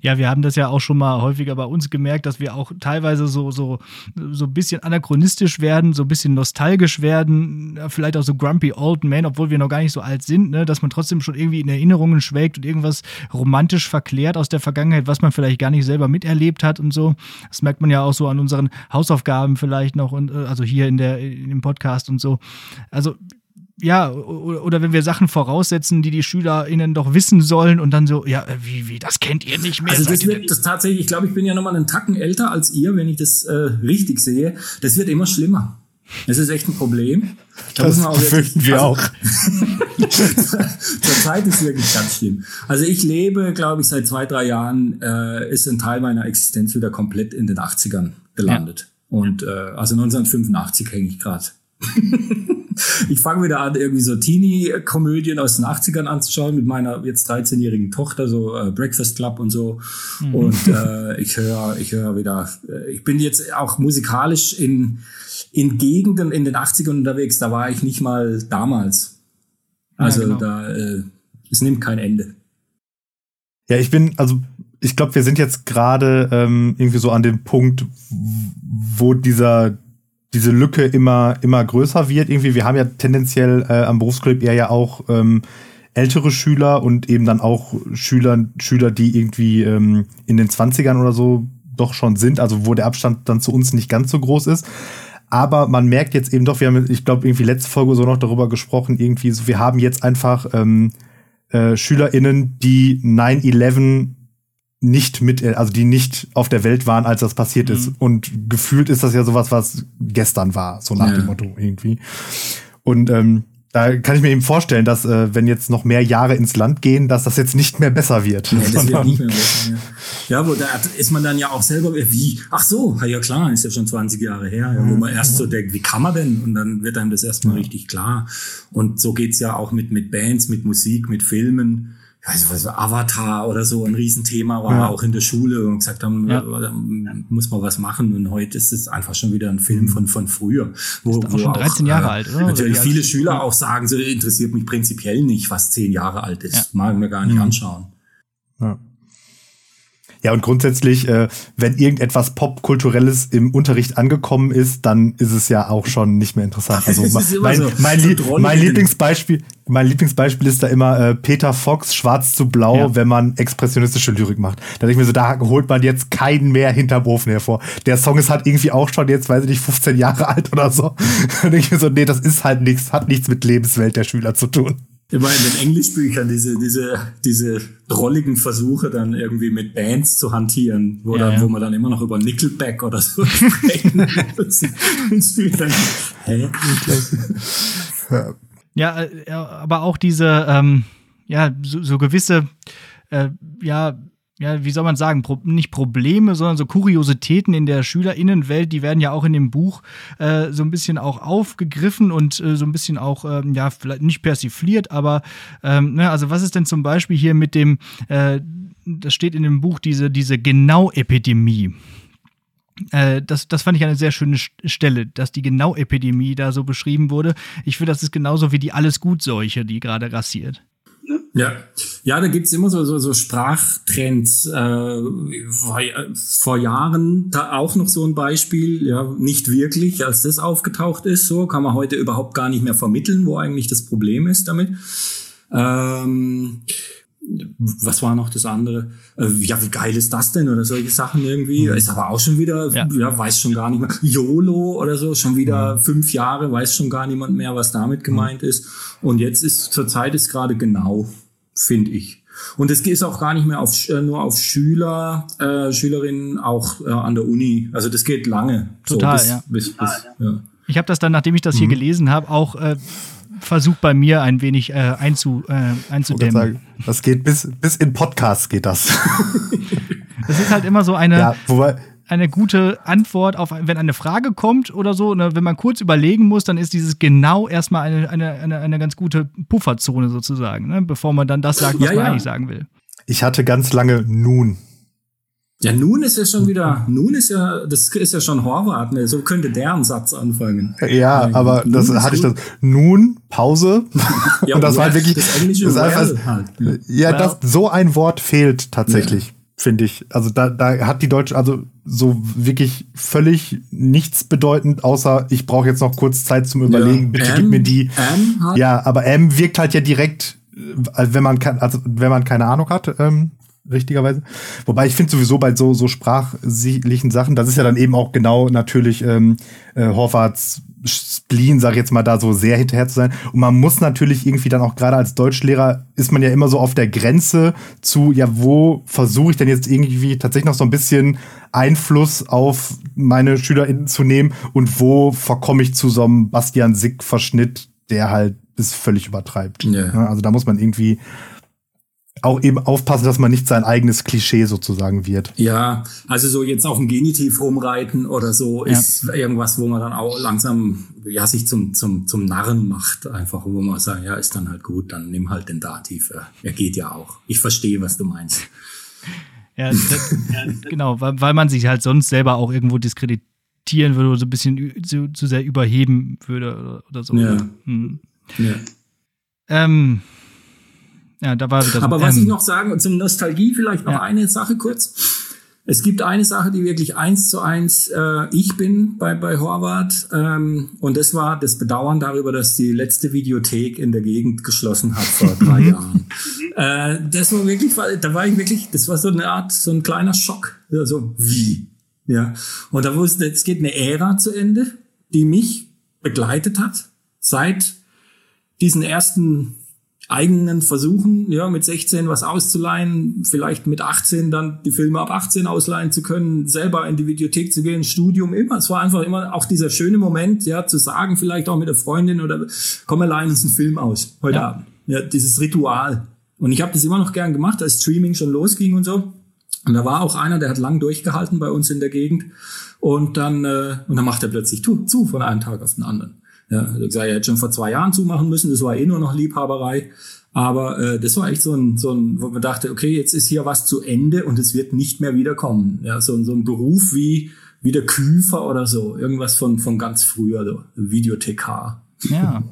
[SPEAKER 2] Ja, wir haben das ja auch schon mal häufiger bei uns gemerkt, dass wir auch teilweise so, so, so ein bisschen anachronistisch werden, so ein bisschen nostalgisch werden, vielleicht auch so grumpy old man, obwohl wir noch gar nicht so alt sind, ne? dass man trotzdem schon irgendwie in Erinnerungen schwelgt und irgendwas romantisch verklärt aus der Vergangenheit, was man vielleicht gar nicht selber miterlebt hat und so. Das merkt man ja auch so an unseren Hausaufgaben vielleicht noch und äh, also hier in der, dem Podcast und so. Also ja, oder wenn wir Sachen voraussetzen, die die SchülerInnen doch wissen sollen und dann so, ja, wie, wie, das kennt ihr nicht mehr.
[SPEAKER 3] Also das wird das tatsächlich, ich glaube, ich bin ja nochmal einen Tacken älter als ihr, wenn ich das äh, richtig sehe. Das wird immer schlimmer. Das ist echt ein Problem.
[SPEAKER 1] Da das wirklich, wir also, auch. [laughs]
[SPEAKER 3] Zur Zeit ist wirklich ganz schlimm. Also ich lebe, glaube ich, seit zwei, drei Jahren äh, ist ein Teil meiner Existenz wieder komplett in den 80ern gelandet. Ja. Und äh, also 1985 hänge ich gerade [laughs] ich fange wieder an, irgendwie so Teenie-Komödien aus den 80ern anzuschauen mit meiner jetzt 13-jährigen Tochter, so äh, Breakfast Club und so. Mhm. Und äh, ich höre, ich höre wieder, äh, ich bin jetzt auch musikalisch in, in Gegenden in den 80ern unterwegs, da war ich nicht mal damals. Also ja, genau. da, äh, es nimmt kein Ende.
[SPEAKER 1] Ja, ich bin, also ich glaube, wir sind jetzt gerade ähm, irgendwie so an dem Punkt, wo dieser diese Lücke immer, immer größer wird. Irgendwie, wir haben ja tendenziell äh, am Berufskolleg eher ja auch ähm, ältere Schüler und eben dann auch Schüler, Schüler, die irgendwie ähm, in den Zwanzigern oder so doch schon sind, also wo der Abstand dann zu uns nicht ganz so groß ist. Aber man merkt jetzt eben doch, wir haben, ich glaube, irgendwie letzte Folge so noch darüber gesprochen, irgendwie so, wir haben jetzt einfach ähm, äh, SchülerInnen, die 9-11 nicht mit, also die nicht auf der Welt waren, als das passiert mhm. ist. Und gefühlt ist das ja sowas, was gestern war, so nach ja. dem Motto irgendwie. Und ähm, da kann ich mir eben vorstellen, dass äh, wenn jetzt noch mehr Jahre ins Land gehen, dass das jetzt nicht mehr besser wird.
[SPEAKER 3] Ja, das wird nicht mehr besser, ja. ja, wo da ist man dann ja auch selber, wie, ach so, ja klar, ist ja schon 20 Jahre her, ja, wo man erst so denkt, wie kann man denn? Und dann wird einem das erstmal ja. richtig klar. Und so geht's ja auch mit, mit Bands, mit Musik, mit Filmen weiß was, Avatar oder so ein Riesenthema war, ja. auch in der Schule und gesagt haben, ja. da muss man was machen. Und heute ist es einfach schon wieder ein Film von, von früher.
[SPEAKER 2] Wo, ist auch wo schon 13 auch, Jahre äh, alt,
[SPEAKER 3] oder? Natürlich oder viele Schüler auch sagen, so interessiert mich prinzipiell nicht, was zehn Jahre alt ist. Ja. Mag ich mir gar nicht mhm. anschauen.
[SPEAKER 1] Ja. Ja, und grundsätzlich, äh, wenn irgendetwas Popkulturelles im Unterricht angekommen ist, dann ist es ja auch schon nicht mehr interessant. Also [laughs] mein, so, mein, so mein Lieblingsbeispiel, mein Lieblingsbeispiel ist da immer äh, Peter Fox, Schwarz zu Blau, ja. wenn man expressionistische Lyrik macht. Da denke ich mir so, da holt man jetzt keinen mehr hinterm Ofen hervor. Der Song ist halt irgendwie auch schon jetzt, weiß ich nicht, 15 Jahre [laughs] alt oder so. da denke ich mir so, nee, das ist halt nichts, hat nichts mit Lebenswelt der Schüler zu tun
[SPEAKER 3] immer in den Englischbüchern diese, diese, diese drolligen Versuche dann irgendwie mit Bands zu hantieren, wo, ja, dann, ja. wo man dann immer noch über Nickelback oder so [laughs] sprechen
[SPEAKER 2] Hä? Ja, äh, aber auch diese, ähm, ja, so, so gewisse, äh, ja, ja, wie soll man sagen, Pro nicht Probleme, sondern so Kuriositäten in der SchülerInnenwelt, die werden ja auch in dem Buch äh, so ein bisschen auch aufgegriffen und äh, so ein bisschen auch, ähm, ja, vielleicht nicht persifliert, aber ähm, ne, also was ist denn zum Beispiel hier mit dem, äh, das steht in dem Buch, diese, diese Genau-Epidemie. Äh, das, das fand ich eine sehr schöne Stelle, dass die Genau-Epidemie da so beschrieben wurde. Ich finde, das ist genauso wie die Alles-Gut-Seuche, die gerade rassiert.
[SPEAKER 3] Ja, ja, da gibt's immer so, so, so Sprachtrends. Äh, vor Jahren da auch noch so ein Beispiel, ja, nicht wirklich, als das aufgetaucht ist, so kann man heute überhaupt gar nicht mehr vermitteln, wo eigentlich das Problem ist damit. Ähm, was war noch das andere? Äh, ja, wie geil ist das denn? Oder solche Sachen irgendwie. Mhm. Ist aber auch schon wieder, ja. ja. weiß schon gar nicht mehr. YOLO oder so, schon wieder mhm. fünf Jahre, weiß schon gar niemand mehr, was damit gemeint mhm. ist. Und jetzt ist zur Zeit ist gerade genau, finde ich. Und es geht auch gar nicht mehr auf, äh, nur auf Schüler, äh, Schülerinnen, auch äh, an der Uni. Also das geht lange.
[SPEAKER 2] Total, so, bis, ja. Bis, bis, ja. Ich habe das dann, nachdem ich das hier mhm. gelesen habe, auch äh, versucht bei mir ein wenig äh, einzu, äh, einzudämmen. Sagen,
[SPEAKER 1] das geht bis, bis in Podcasts geht das.
[SPEAKER 2] das ist halt immer so eine, ja, wobei, eine gute Antwort auf, wenn eine Frage kommt oder so, ne, wenn man kurz überlegen muss, dann ist dieses genau erstmal eine, eine, eine, eine ganz gute Pufferzone sozusagen, ne, bevor man dann das sagt, was ja, man ja. eigentlich sagen will.
[SPEAKER 1] Ich hatte ganz lange nun.
[SPEAKER 3] Ja, nun ist ja schon wieder, nun ist ja, das ist ja schon Horvath, ne? so könnte der einen Satz anfangen.
[SPEAKER 1] Ja, aber nun das hatte ich das, nun, Pause, ja, [laughs] und das war halt wirklich, das das einfach, halt. Ne? Ja, das, so ein Wort fehlt tatsächlich, ja. Finde ich. Also da, da hat die Deutsche, also so wirklich völlig nichts bedeutend, außer ich brauche jetzt noch kurz Zeit zum Überlegen, ja. bitte M, gib mir die. Ja, aber M wirkt halt ja direkt, äh, wenn man kann, also wenn man keine Ahnung hat, ähm, richtigerweise. Wobei ich finde sowieso bei so, so sprachlichen Sachen, das ist ja dann eben auch genau natürlich ähm, äh, Horvaths Spleen, sag ich jetzt mal, da so sehr hinterher zu sein. Und man muss natürlich irgendwie dann auch gerade als Deutschlehrer ist man ja immer so auf der Grenze zu, ja, wo versuche ich denn jetzt irgendwie tatsächlich noch so ein bisschen Einfluss auf meine SchülerInnen zu nehmen und wo verkomme ich zu so einem Bastian Sick-Verschnitt, der halt es völlig übertreibt. Ja. Also da muss man irgendwie auch eben aufpassen, dass man nicht sein eigenes Klischee sozusagen wird.
[SPEAKER 3] Ja, also so jetzt auf dem Genitiv rumreiten oder so ja. ist irgendwas, wo man dann auch langsam ja sich zum zum zum Narren macht, einfach wo man sagt, ja, ist dann halt gut, dann nimm halt den Dativ. Er geht ja auch. Ich verstehe, was du meinst.
[SPEAKER 2] Ja, das, genau, weil, weil man sich halt sonst selber auch irgendwo diskreditieren würde oder so ein bisschen zu, zu sehr überheben würde oder, oder so. Ja. Hm. ja. Ähm, ja, da war wieder
[SPEAKER 3] so Aber was ich noch sagen, zum Nostalgie vielleicht noch ja. eine Sache kurz. Es gibt eine Sache, die wirklich eins zu eins äh, ich bin bei, bei Horvath. Ähm, und das war das Bedauern darüber, dass die letzte Videothek in der Gegend geschlossen hat vor [laughs] drei. Jahren. Äh, das war wirklich, da war ich wirklich, das war so eine Art, so ein kleiner Schock. Also, wie? Ja. Und da wusste, es geht eine Ära zu Ende, die mich begleitet hat seit diesen ersten eigenen Versuchen, ja, mit 16 was auszuleihen, vielleicht mit 18 dann die Filme ab 18 ausleihen zu können, selber in die Videothek zu gehen, Studium immer. Es war einfach immer auch dieser schöne Moment, ja, zu sagen, vielleicht auch mit der Freundin oder komm, leihen uns einen Film aus heute ja. Abend. Ja, dieses Ritual. Und ich habe das immer noch gern gemacht, als Streaming schon losging und so. Und da war auch einer, der hat lang durchgehalten bei uns in der Gegend. Und dann, äh, und dann macht er plötzlich zu, zu von einem Tag auf den anderen. Ja, also ich sage, er hätte schon vor zwei Jahren zumachen müssen, das war eh nur noch Liebhaberei. Aber äh, das war echt so ein, so ein, wo man dachte, okay, jetzt ist hier was zu Ende und es wird nicht mehr wiederkommen. Ja, so, so ein Beruf wie, wie der Küfer oder so. Irgendwas von, von ganz früher, so Videothekar.
[SPEAKER 2] Ja.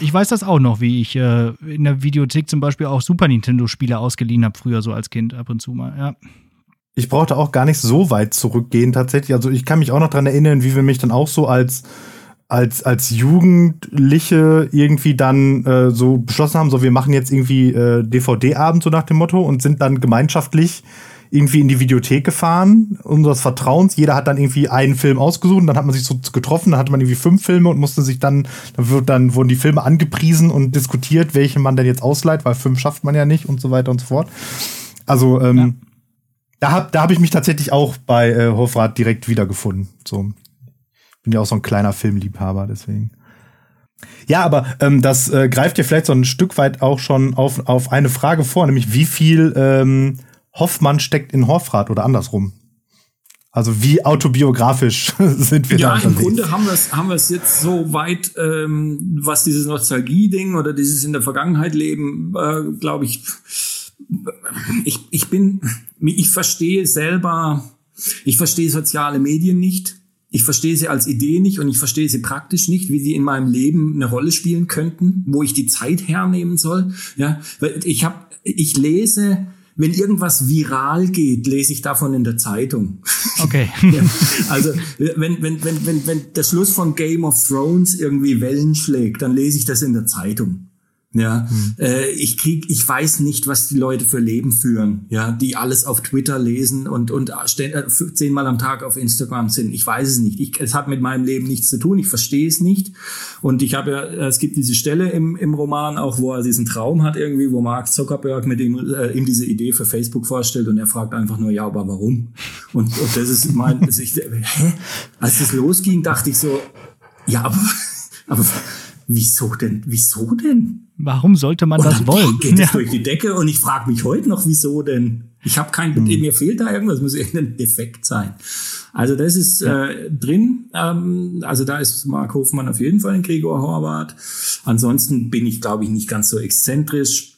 [SPEAKER 2] Ich weiß das auch noch, wie ich äh, in der Videothek zum Beispiel auch Super Nintendo-Spiele ausgeliehen habe, früher so als Kind ab und zu mal, ja.
[SPEAKER 1] Ich brauchte auch gar nicht so weit zurückgehen tatsächlich. Also ich kann mich auch noch dran erinnern, wie wir mich dann auch so als als, als Jugendliche irgendwie dann äh, so beschlossen haben, so wir machen jetzt irgendwie äh, DVD-Abend so nach dem Motto und sind dann gemeinschaftlich irgendwie in die Videothek gefahren, unseres Vertrauens. Jeder hat dann irgendwie einen Film ausgesucht und dann hat man sich so getroffen, dann hatte man irgendwie fünf Filme und musste sich dann, dann, wird, dann wurden die Filme angepriesen und diskutiert, welche man denn jetzt ausleiht, weil fünf schafft man ja nicht und so weiter und so fort. Also, ähm, ja. da habe da hab ich mich tatsächlich auch bei äh, Hofrat direkt wiedergefunden. So, bin ja auch so ein kleiner Filmliebhaber, deswegen. Ja, aber ähm, das äh, greift ja vielleicht so ein Stück weit auch schon auf, auf eine Frage vor, nämlich wie viel ähm, Hoffmann steckt in Hofrat oder andersrum. Also wie autobiografisch [laughs] sind wir
[SPEAKER 3] ja,
[SPEAKER 1] da?
[SPEAKER 3] Ja, im Grunde haben wir es haben wir's jetzt so weit, ähm, was dieses Nostalgie-Ding oder dieses in der Vergangenheit leben, äh, glaube ich, ich, ich bin, ich verstehe selber, ich verstehe soziale Medien nicht ich verstehe sie als Idee nicht und ich verstehe sie praktisch nicht, wie sie in meinem Leben eine Rolle spielen könnten, wo ich die Zeit hernehmen soll. Ja, ich habe, ich lese, wenn irgendwas viral geht, lese ich davon in der Zeitung. [laughs]
[SPEAKER 2] Okay.
[SPEAKER 3] ja, also wenn, wenn, wenn, wenn, wenn der Schluss von Game of Thrones irgendwie Wellen schlägt, dann lese ich das in der Zeitung. Ja, hm. äh, ich krieg, ich weiß nicht, was die Leute für Leben führen, ja, die alles auf Twitter lesen und und äh, zehnmal am Tag auf Instagram sind. Ich weiß es nicht. Ich, es hat mit meinem Leben nichts zu tun. Ich verstehe es nicht. Und ich habe ja, es gibt diese Stelle im im Roman auch, wo er diesen Traum hat irgendwie, wo Mark Zuckerberg mit ihm äh, ihm diese Idee für Facebook vorstellt und er fragt einfach nur, ja, aber warum? Und, und das ist mein, also ich, hä? Als das losging, dachte ich so, ja, aber [laughs] aber wieso denn? Wieso denn?
[SPEAKER 2] Warum sollte man
[SPEAKER 3] und
[SPEAKER 2] das wollen? [laughs]
[SPEAKER 3] Geht es ja. durch die Decke und ich frage mich heute noch, wieso denn? Ich habe kein, hm. mir fehlt da irgendwas, muss irgendein Defekt sein. Also das ist ja. äh, drin. Ähm, also da ist Mark Hofmann auf jeden Fall ein Gregor Horvath. Ansonsten bin ich, glaube ich, nicht ganz so exzentrisch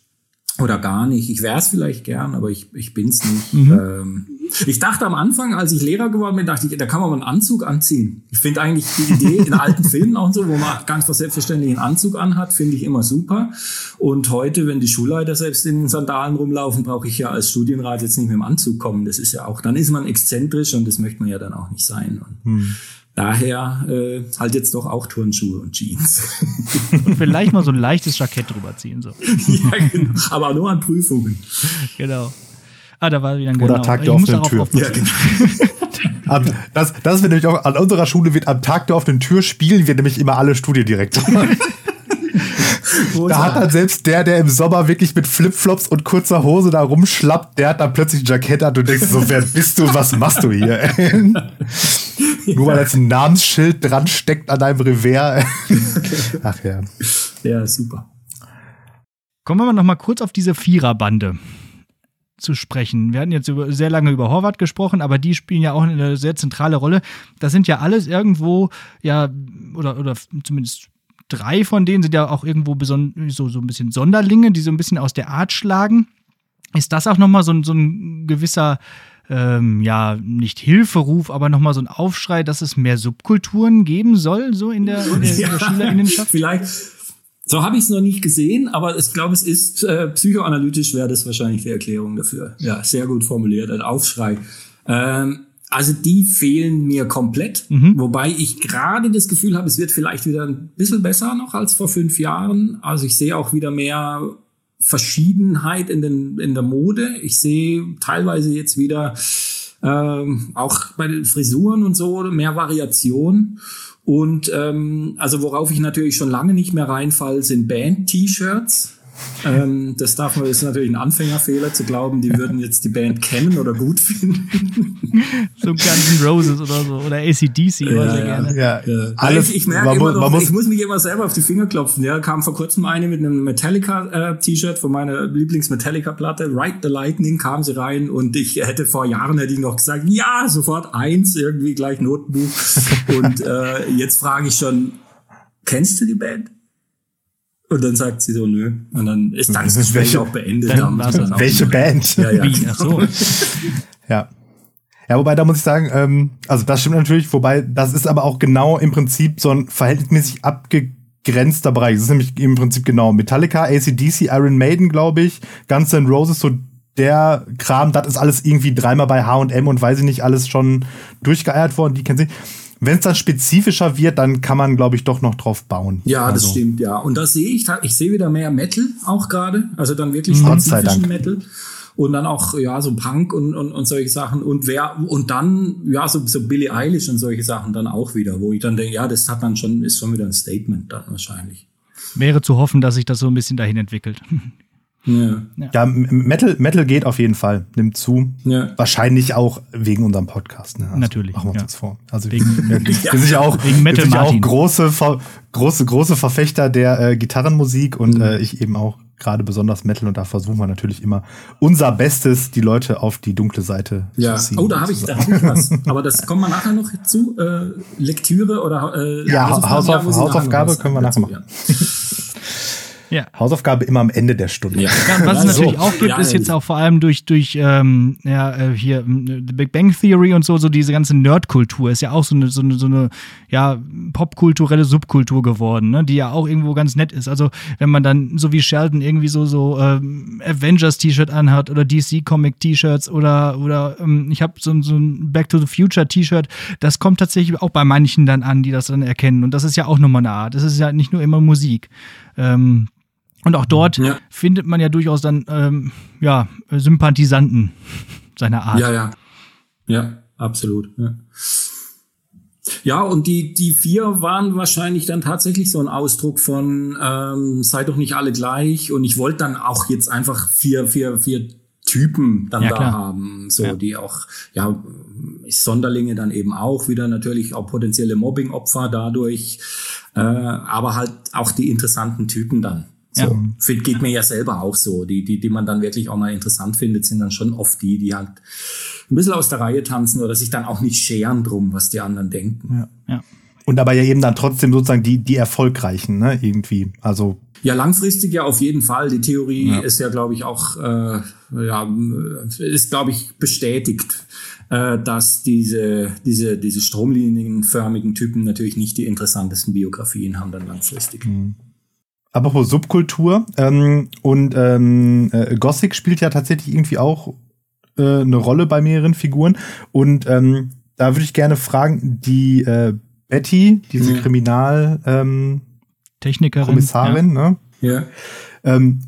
[SPEAKER 3] oder gar nicht. Ich wäre es vielleicht gern, aber ich, ich bin's nicht. Mhm. Ähm, ich dachte am Anfang, als ich Lehrer geworden bin, dachte ich, da kann man mal einen Anzug anziehen. Ich finde eigentlich die Idee in alten [laughs] Filmen auch so, wo man ganz selbstverständlich einen Anzug anhat, finde ich immer super. Und heute, wenn die Schulleiter selbst in den Sandalen rumlaufen, brauche ich ja als Studienrat jetzt nicht mit dem Anzug kommen. Das ist ja auch, dann ist man exzentrisch und das möchte man ja dann auch nicht sein. Und mhm. Daher äh, halt jetzt doch auch Turnschuhe und Jeans. [laughs]
[SPEAKER 2] Und vielleicht mal so ein leichtes Jackett drüber ziehen. So. [laughs]
[SPEAKER 3] ja, genau. Aber nur an Prüfungen.
[SPEAKER 2] Genau. Ah, da war wieder ein
[SPEAKER 1] Oder genau. Tag der offenen Tür. Ja, genau. [laughs] das, das wird nämlich auch an unserer Schule wird am Tag der offenen Tür spielen wir nämlich immer alle Studiendirektoren. da hat dann selbst der, der im Sommer wirklich mit Flipflops und kurzer Hose da rumschlappt, der hat dann plötzlich ein Jackett an und du denkst so, wer bist du, was machst du hier? Nur weil jetzt ein Namensschild dran steckt an deinem Revers. [laughs] Ach ja.
[SPEAKER 3] Ja, super.
[SPEAKER 2] Kommen wir noch mal kurz auf diese Viererbande zu sprechen. Wir hatten jetzt über, sehr lange über Horvath gesprochen, aber die spielen ja auch eine sehr zentrale Rolle. Das sind ja alles irgendwo, ja, oder, oder zumindest drei von denen sind ja auch irgendwo so, so ein bisschen Sonderlinge, die so ein bisschen aus der Art schlagen. Ist das auch nochmal so, so ein gewisser ähm, ja, nicht Hilferuf, aber nochmal so ein Aufschrei, dass es mehr Subkulturen geben soll, so in der, in der, ja, in der Schülerinnenschaft?
[SPEAKER 3] Vielleicht. So habe ich es noch nicht gesehen, aber ich glaube, es ist äh, psychoanalytisch wäre das wahrscheinlich die Erklärung dafür. Ja, sehr gut formuliert, ein Aufschrei. Ähm, also die fehlen mir komplett, mhm. wobei ich gerade das Gefühl habe, es wird vielleicht wieder ein bisschen besser noch als vor fünf Jahren. Also ich sehe auch wieder mehr Verschiedenheit in, den, in der Mode. Ich sehe teilweise jetzt wieder ähm, auch bei den Frisuren und so mehr Variation. Und ähm, also worauf ich natürlich schon lange nicht mehr reinfall, sind Band-T-Shirts. Ähm, das darf man, ist natürlich ein Anfängerfehler zu glauben, die würden jetzt die Band kennen oder gut finden. [laughs]
[SPEAKER 2] so Guns N' Roses oder so oder ACDC ja, oder sehr gerne.
[SPEAKER 3] Ja, ja. Alles, ich, ich merke immer noch, muss, ich muss mich immer selber auf die Finger klopfen. Ja, kam vor kurzem eine mit einem Metallica-T-Shirt äh, von meiner Lieblings-Metallica-Platte, Ride the Lightning, kam sie rein und ich hätte vor Jahren hätte ich noch gesagt, ja, sofort eins, irgendwie gleich Notenbuch. [laughs] und äh, jetzt frage ich schon, kennst du die Band? Und dann sagt sie so, nö. Und dann ist dann das Gespräch auch beendet.
[SPEAKER 1] Dann, dann, dann welche Band?
[SPEAKER 3] Ja, ja. Wie? Ach so. [laughs]
[SPEAKER 1] ja. Ja, wobei da muss ich sagen, ähm, also das stimmt natürlich, wobei das ist aber auch genau im Prinzip so ein verhältnismäßig abgegrenzter Bereich. Das ist nämlich im Prinzip genau Metallica, ACDC, Iron Maiden, glaube ich, Guns N' Roses, so der Kram, das ist alles irgendwie dreimal bei H&M und weiß ich nicht, alles schon durchgeeiert worden, die kennen sie. Wenn es dann spezifischer wird, dann kann man, glaube ich, doch noch drauf bauen.
[SPEAKER 3] Ja, also. das stimmt, ja. Und da sehe ich, ich sehe wieder mehr Metal auch gerade, also dann wirklich spezifischen Metal und dann auch ja so Punk und, und, und solche Sachen und wer und dann ja so so Billie Eilish und solche Sachen dann auch wieder, wo ich dann denke, ja, das hat dann schon ist schon wieder ein Statement dann wahrscheinlich.
[SPEAKER 2] Wäre zu hoffen, dass sich das so ein bisschen dahin entwickelt. [laughs]
[SPEAKER 1] Ja. ja, Metal, Metal geht auf jeden Fall, nimmt zu. Ja. Wahrscheinlich auch wegen unserem Podcast. Ne?
[SPEAKER 2] Also Natürlich.
[SPEAKER 1] Machen wir uns ja. das vor. Also wegen, [laughs] wir, wir sind ja auch, wegen Metal wir sind ja auch große, große, große Verfechter der äh, Gitarrenmusik und mhm. äh, ich eben auch gerade besonders Metal und da versuchen wir natürlich immer unser Bestes, die Leute auf die dunkle Seite
[SPEAKER 3] ja. zu ziehen. Oh, da habe ich, da hab ich was. Aber das kommen wir nachher noch zu. Äh, Lektüre oder
[SPEAKER 1] äh, ja, Hausaufgabe, Hausaufgabe können wir nachher machen. Ja. Ja. Hausaufgabe immer am Ende der Stunde. Ja.
[SPEAKER 2] Was es natürlich so. auch gibt, ja, ist jetzt auch vor allem durch, durch ähm, ja, äh, hier The Big Bang Theory und so, so diese ganze Nerdkultur ist ja auch so eine, so eine, so eine ja, popkulturelle Subkultur geworden, ne? die ja auch irgendwo ganz nett ist. Also wenn man dann, so wie Sheldon, irgendwie so, so ähm, Avengers-T-Shirt anhat oder DC-Comic-T-Shirts oder, oder ähm, ich habe so, so ein Back to the Future-T-Shirt, das kommt tatsächlich auch bei manchen dann an, die das dann erkennen. Und das ist ja auch nochmal eine Art. Das ist ja nicht nur immer Musik. Ähm, und auch dort ja. findet man ja durchaus dann ähm, ja, Sympathisanten seiner Art.
[SPEAKER 3] Ja, ja. Ja, absolut. Ja. Ja, und die, die vier waren wahrscheinlich dann tatsächlich so ein Ausdruck von ähm, sei doch nicht alle gleich. Und ich wollte dann auch jetzt einfach vier, vier, vier Typen dann ja, da klar. haben, so ja. die auch, ja, Sonderlinge dann eben auch wieder natürlich auch potenzielle Mobbing-Opfer dadurch, äh, aber halt auch die interessanten Typen dann. So, ja. geht mir ja selber auch so. Die, die, die man dann wirklich auch mal interessant findet, sind dann schon oft die, die halt ein bisschen aus der Reihe tanzen oder sich dann auch nicht scheren drum, was die anderen denken.
[SPEAKER 1] Ja, ja. Und aber ja eben dann trotzdem sozusagen die, die erfolgreichen, ne, irgendwie. Also.
[SPEAKER 3] Ja, langfristig ja auf jeden Fall. Die Theorie ja. ist ja, glaube ich, auch, äh, ja, ist, glaube ich, bestätigt, äh, dass diese, diese, diese stromlinienförmigen Typen natürlich nicht die interessantesten Biografien haben dann langfristig. Mhm.
[SPEAKER 1] Apropos Subkultur ähm, und ähm, äh, Gothic spielt ja tatsächlich irgendwie auch äh, eine Rolle bei mehreren Figuren und ähm, da würde ich gerne fragen, die äh, Betty, diese ja. Kriminal ähm,
[SPEAKER 2] Technikerin,
[SPEAKER 1] Kommissarin,
[SPEAKER 3] ja.
[SPEAKER 1] ne? Ja. Ähm,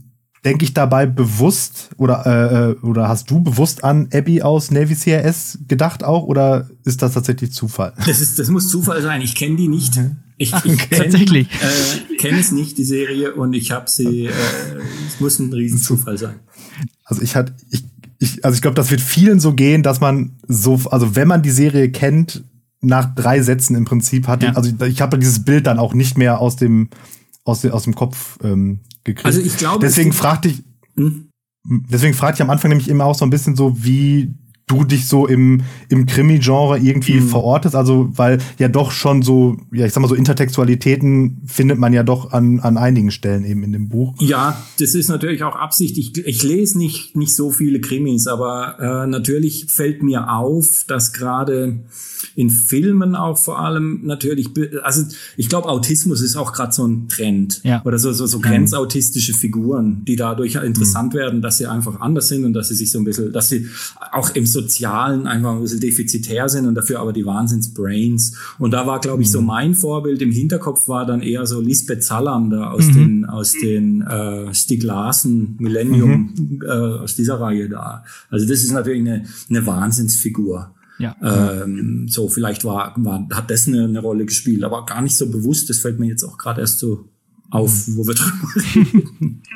[SPEAKER 1] denke ich dabei bewusst oder äh, äh, oder hast du bewusst an Abby aus Navy CRS gedacht auch oder ist das tatsächlich Zufall?
[SPEAKER 3] Das ist das muss Zufall sein. Ich kenne die nicht. Ich, [laughs]
[SPEAKER 2] ich okay. kenn, tatsächlich
[SPEAKER 3] äh, kenne es nicht die Serie und ich habe sie. Äh, es muss ein Riesenzufall sein.
[SPEAKER 1] Also ich hatte ich, ich also ich glaube, das wird vielen so gehen, dass man so also wenn man die Serie kennt nach drei Sätzen im Prinzip hat. Ja. Also ich habe dieses Bild dann auch nicht mehr aus dem aus, dem, aus dem Kopf ähm, gekriegt.
[SPEAKER 3] Also ich glaube.
[SPEAKER 1] Deswegen fragte ich, hm? deswegen fragte ich am Anfang nämlich immer auch so ein bisschen so, wie du dich so im, im Krimi-Genre irgendwie mhm. verortest. Also, weil ja doch schon so, ja, ich sag mal so Intertextualitäten findet man ja doch an, an einigen Stellen eben in dem Buch.
[SPEAKER 3] Ja, das ist natürlich auch Absicht. Ich, ich lese nicht, nicht so viele Krimis, aber äh, natürlich fällt mir auf, dass gerade in Filmen auch vor allem natürlich, also ich glaube, Autismus ist auch gerade so ein Trend. Ja. Oder so, so, so grenzautistische Figuren, die dadurch interessant mhm. werden, dass sie einfach anders sind und dass sie sich so ein bisschen, dass sie auch im Sozialen einfach ein bisschen defizitär sind und dafür aber die Wahnsinnsbrains. Und da war, glaube ich, so mhm. mein Vorbild im Hinterkopf war dann eher so Lisbeth Salander aus mhm. den, aus den äh, Stieg Larsen Millennium, mhm. äh, aus dieser Reihe da. Also das ist natürlich eine, eine Wahnsinnsfigur. Ja. Ähm, so, vielleicht war, war, hat das eine, eine Rolle gespielt, aber gar nicht so bewusst. Das fällt mir jetzt auch gerade erst so auf, wo wir drüber reden. [laughs]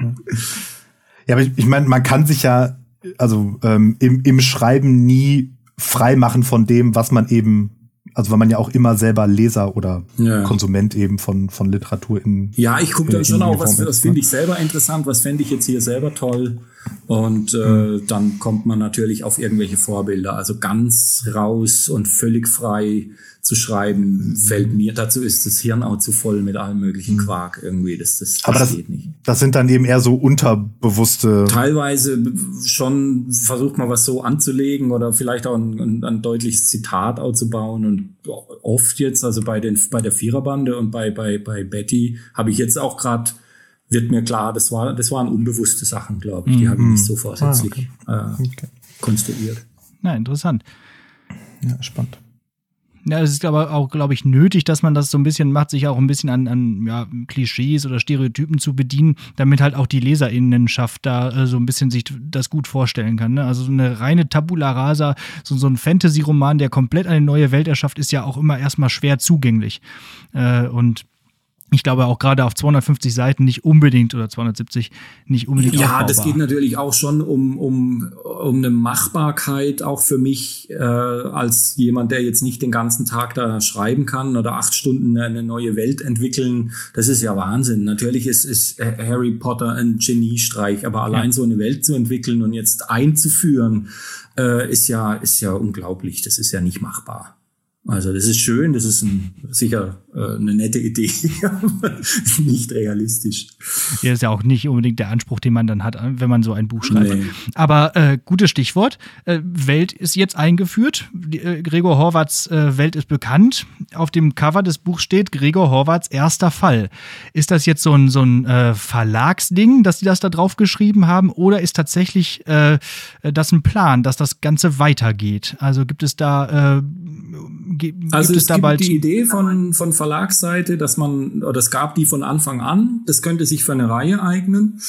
[SPEAKER 1] Ja, aber ich, ich meine, man kann sich ja also ähm, im, im Schreiben nie frei machen von dem, was man eben also weil man ja auch immer selber Leser oder ja. Konsument eben von, von Literatur in.
[SPEAKER 3] Ja, ich gucke dann schon auch, was, was finde ne? ich selber interessant, was fände ich jetzt hier selber toll. Und äh, mhm. dann kommt man natürlich auf irgendwelche Vorbilder. Also ganz raus und völlig frei zu schreiben, fällt mir, dazu ist das Hirn auch zu voll mit allem möglichen mhm. Quark irgendwie. Das, das,
[SPEAKER 1] Aber das, geht nicht. Das sind dann eben eher so unterbewusste.
[SPEAKER 3] Teilweise schon versucht man was so anzulegen oder vielleicht auch ein, ein, ein deutliches Zitat aufzubauen und oft jetzt, also bei den, bei der Viererbande und bei, bei, bei Betty habe ich jetzt auch gerade wird mir klar, das war, das waren unbewusste Sachen, glaube ich. Die mhm. habe ich nicht so vorsätzlich ah, okay. Äh, okay. konstruiert.
[SPEAKER 2] Na, interessant.
[SPEAKER 1] Ja, spannend.
[SPEAKER 2] Ja, es ist aber auch, glaube ich, nötig, dass man das so ein bisschen macht, sich auch ein bisschen an, an ja, Klischees oder Stereotypen zu bedienen, damit halt auch die Leserinnenschaft da äh, so ein bisschen sich das gut vorstellen kann. Ne? Also so eine reine Tabula Rasa, so, so ein Fantasy-Roman, der komplett eine neue Welt erschafft, ist ja auch immer erstmal schwer zugänglich. Äh, und ich glaube auch gerade auf 250 Seiten nicht unbedingt oder 270 nicht unbedingt.
[SPEAKER 3] Ja, aufbaubar. das geht natürlich auch schon um, um, um eine Machbarkeit, auch für mich äh, als jemand, der jetzt nicht den ganzen Tag da schreiben kann oder acht Stunden eine neue Welt entwickeln. Das ist ja Wahnsinn. Natürlich ist, ist Harry Potter ein Geniestreich, aber allein ja. so eine Welt zu entwickeln und jetzt einzuführen, äh, ist ja, ist ja unglaublich. Das ist ja nicht machbar. Also das ist schön, das ist ein, sicher äh, eine nette Idee, [laughs] aber nicht realistisch.
[SPEAKER 2] Ja, ist ja auch nicht unbedingt der Anspruch, den man dann hat, wenn man so ein Buch schreibt. Nee. Aber äh, gutes Stichwort. Äh, Welt ist jetzt eingeführt. Äh, Gregor Horvaths äh, Welt ist bekannt. Auf dem Cover des Buchs steht Gregor Horvaths erster Fall. Ist das jetzt so ein, so ein äh, Verlagsding, dass die das da drauf geschrieben haben? Oder ist tatsächlich äh, das ein Plan, dass das Ganze weitergeht? Also gibt es da äh,
[SPEAKER 3] also es, es gibt die Idee von, von Verlagsseite, dass man, oder es gab die von Anfang an, das könnte sich für eine Reihe eignen.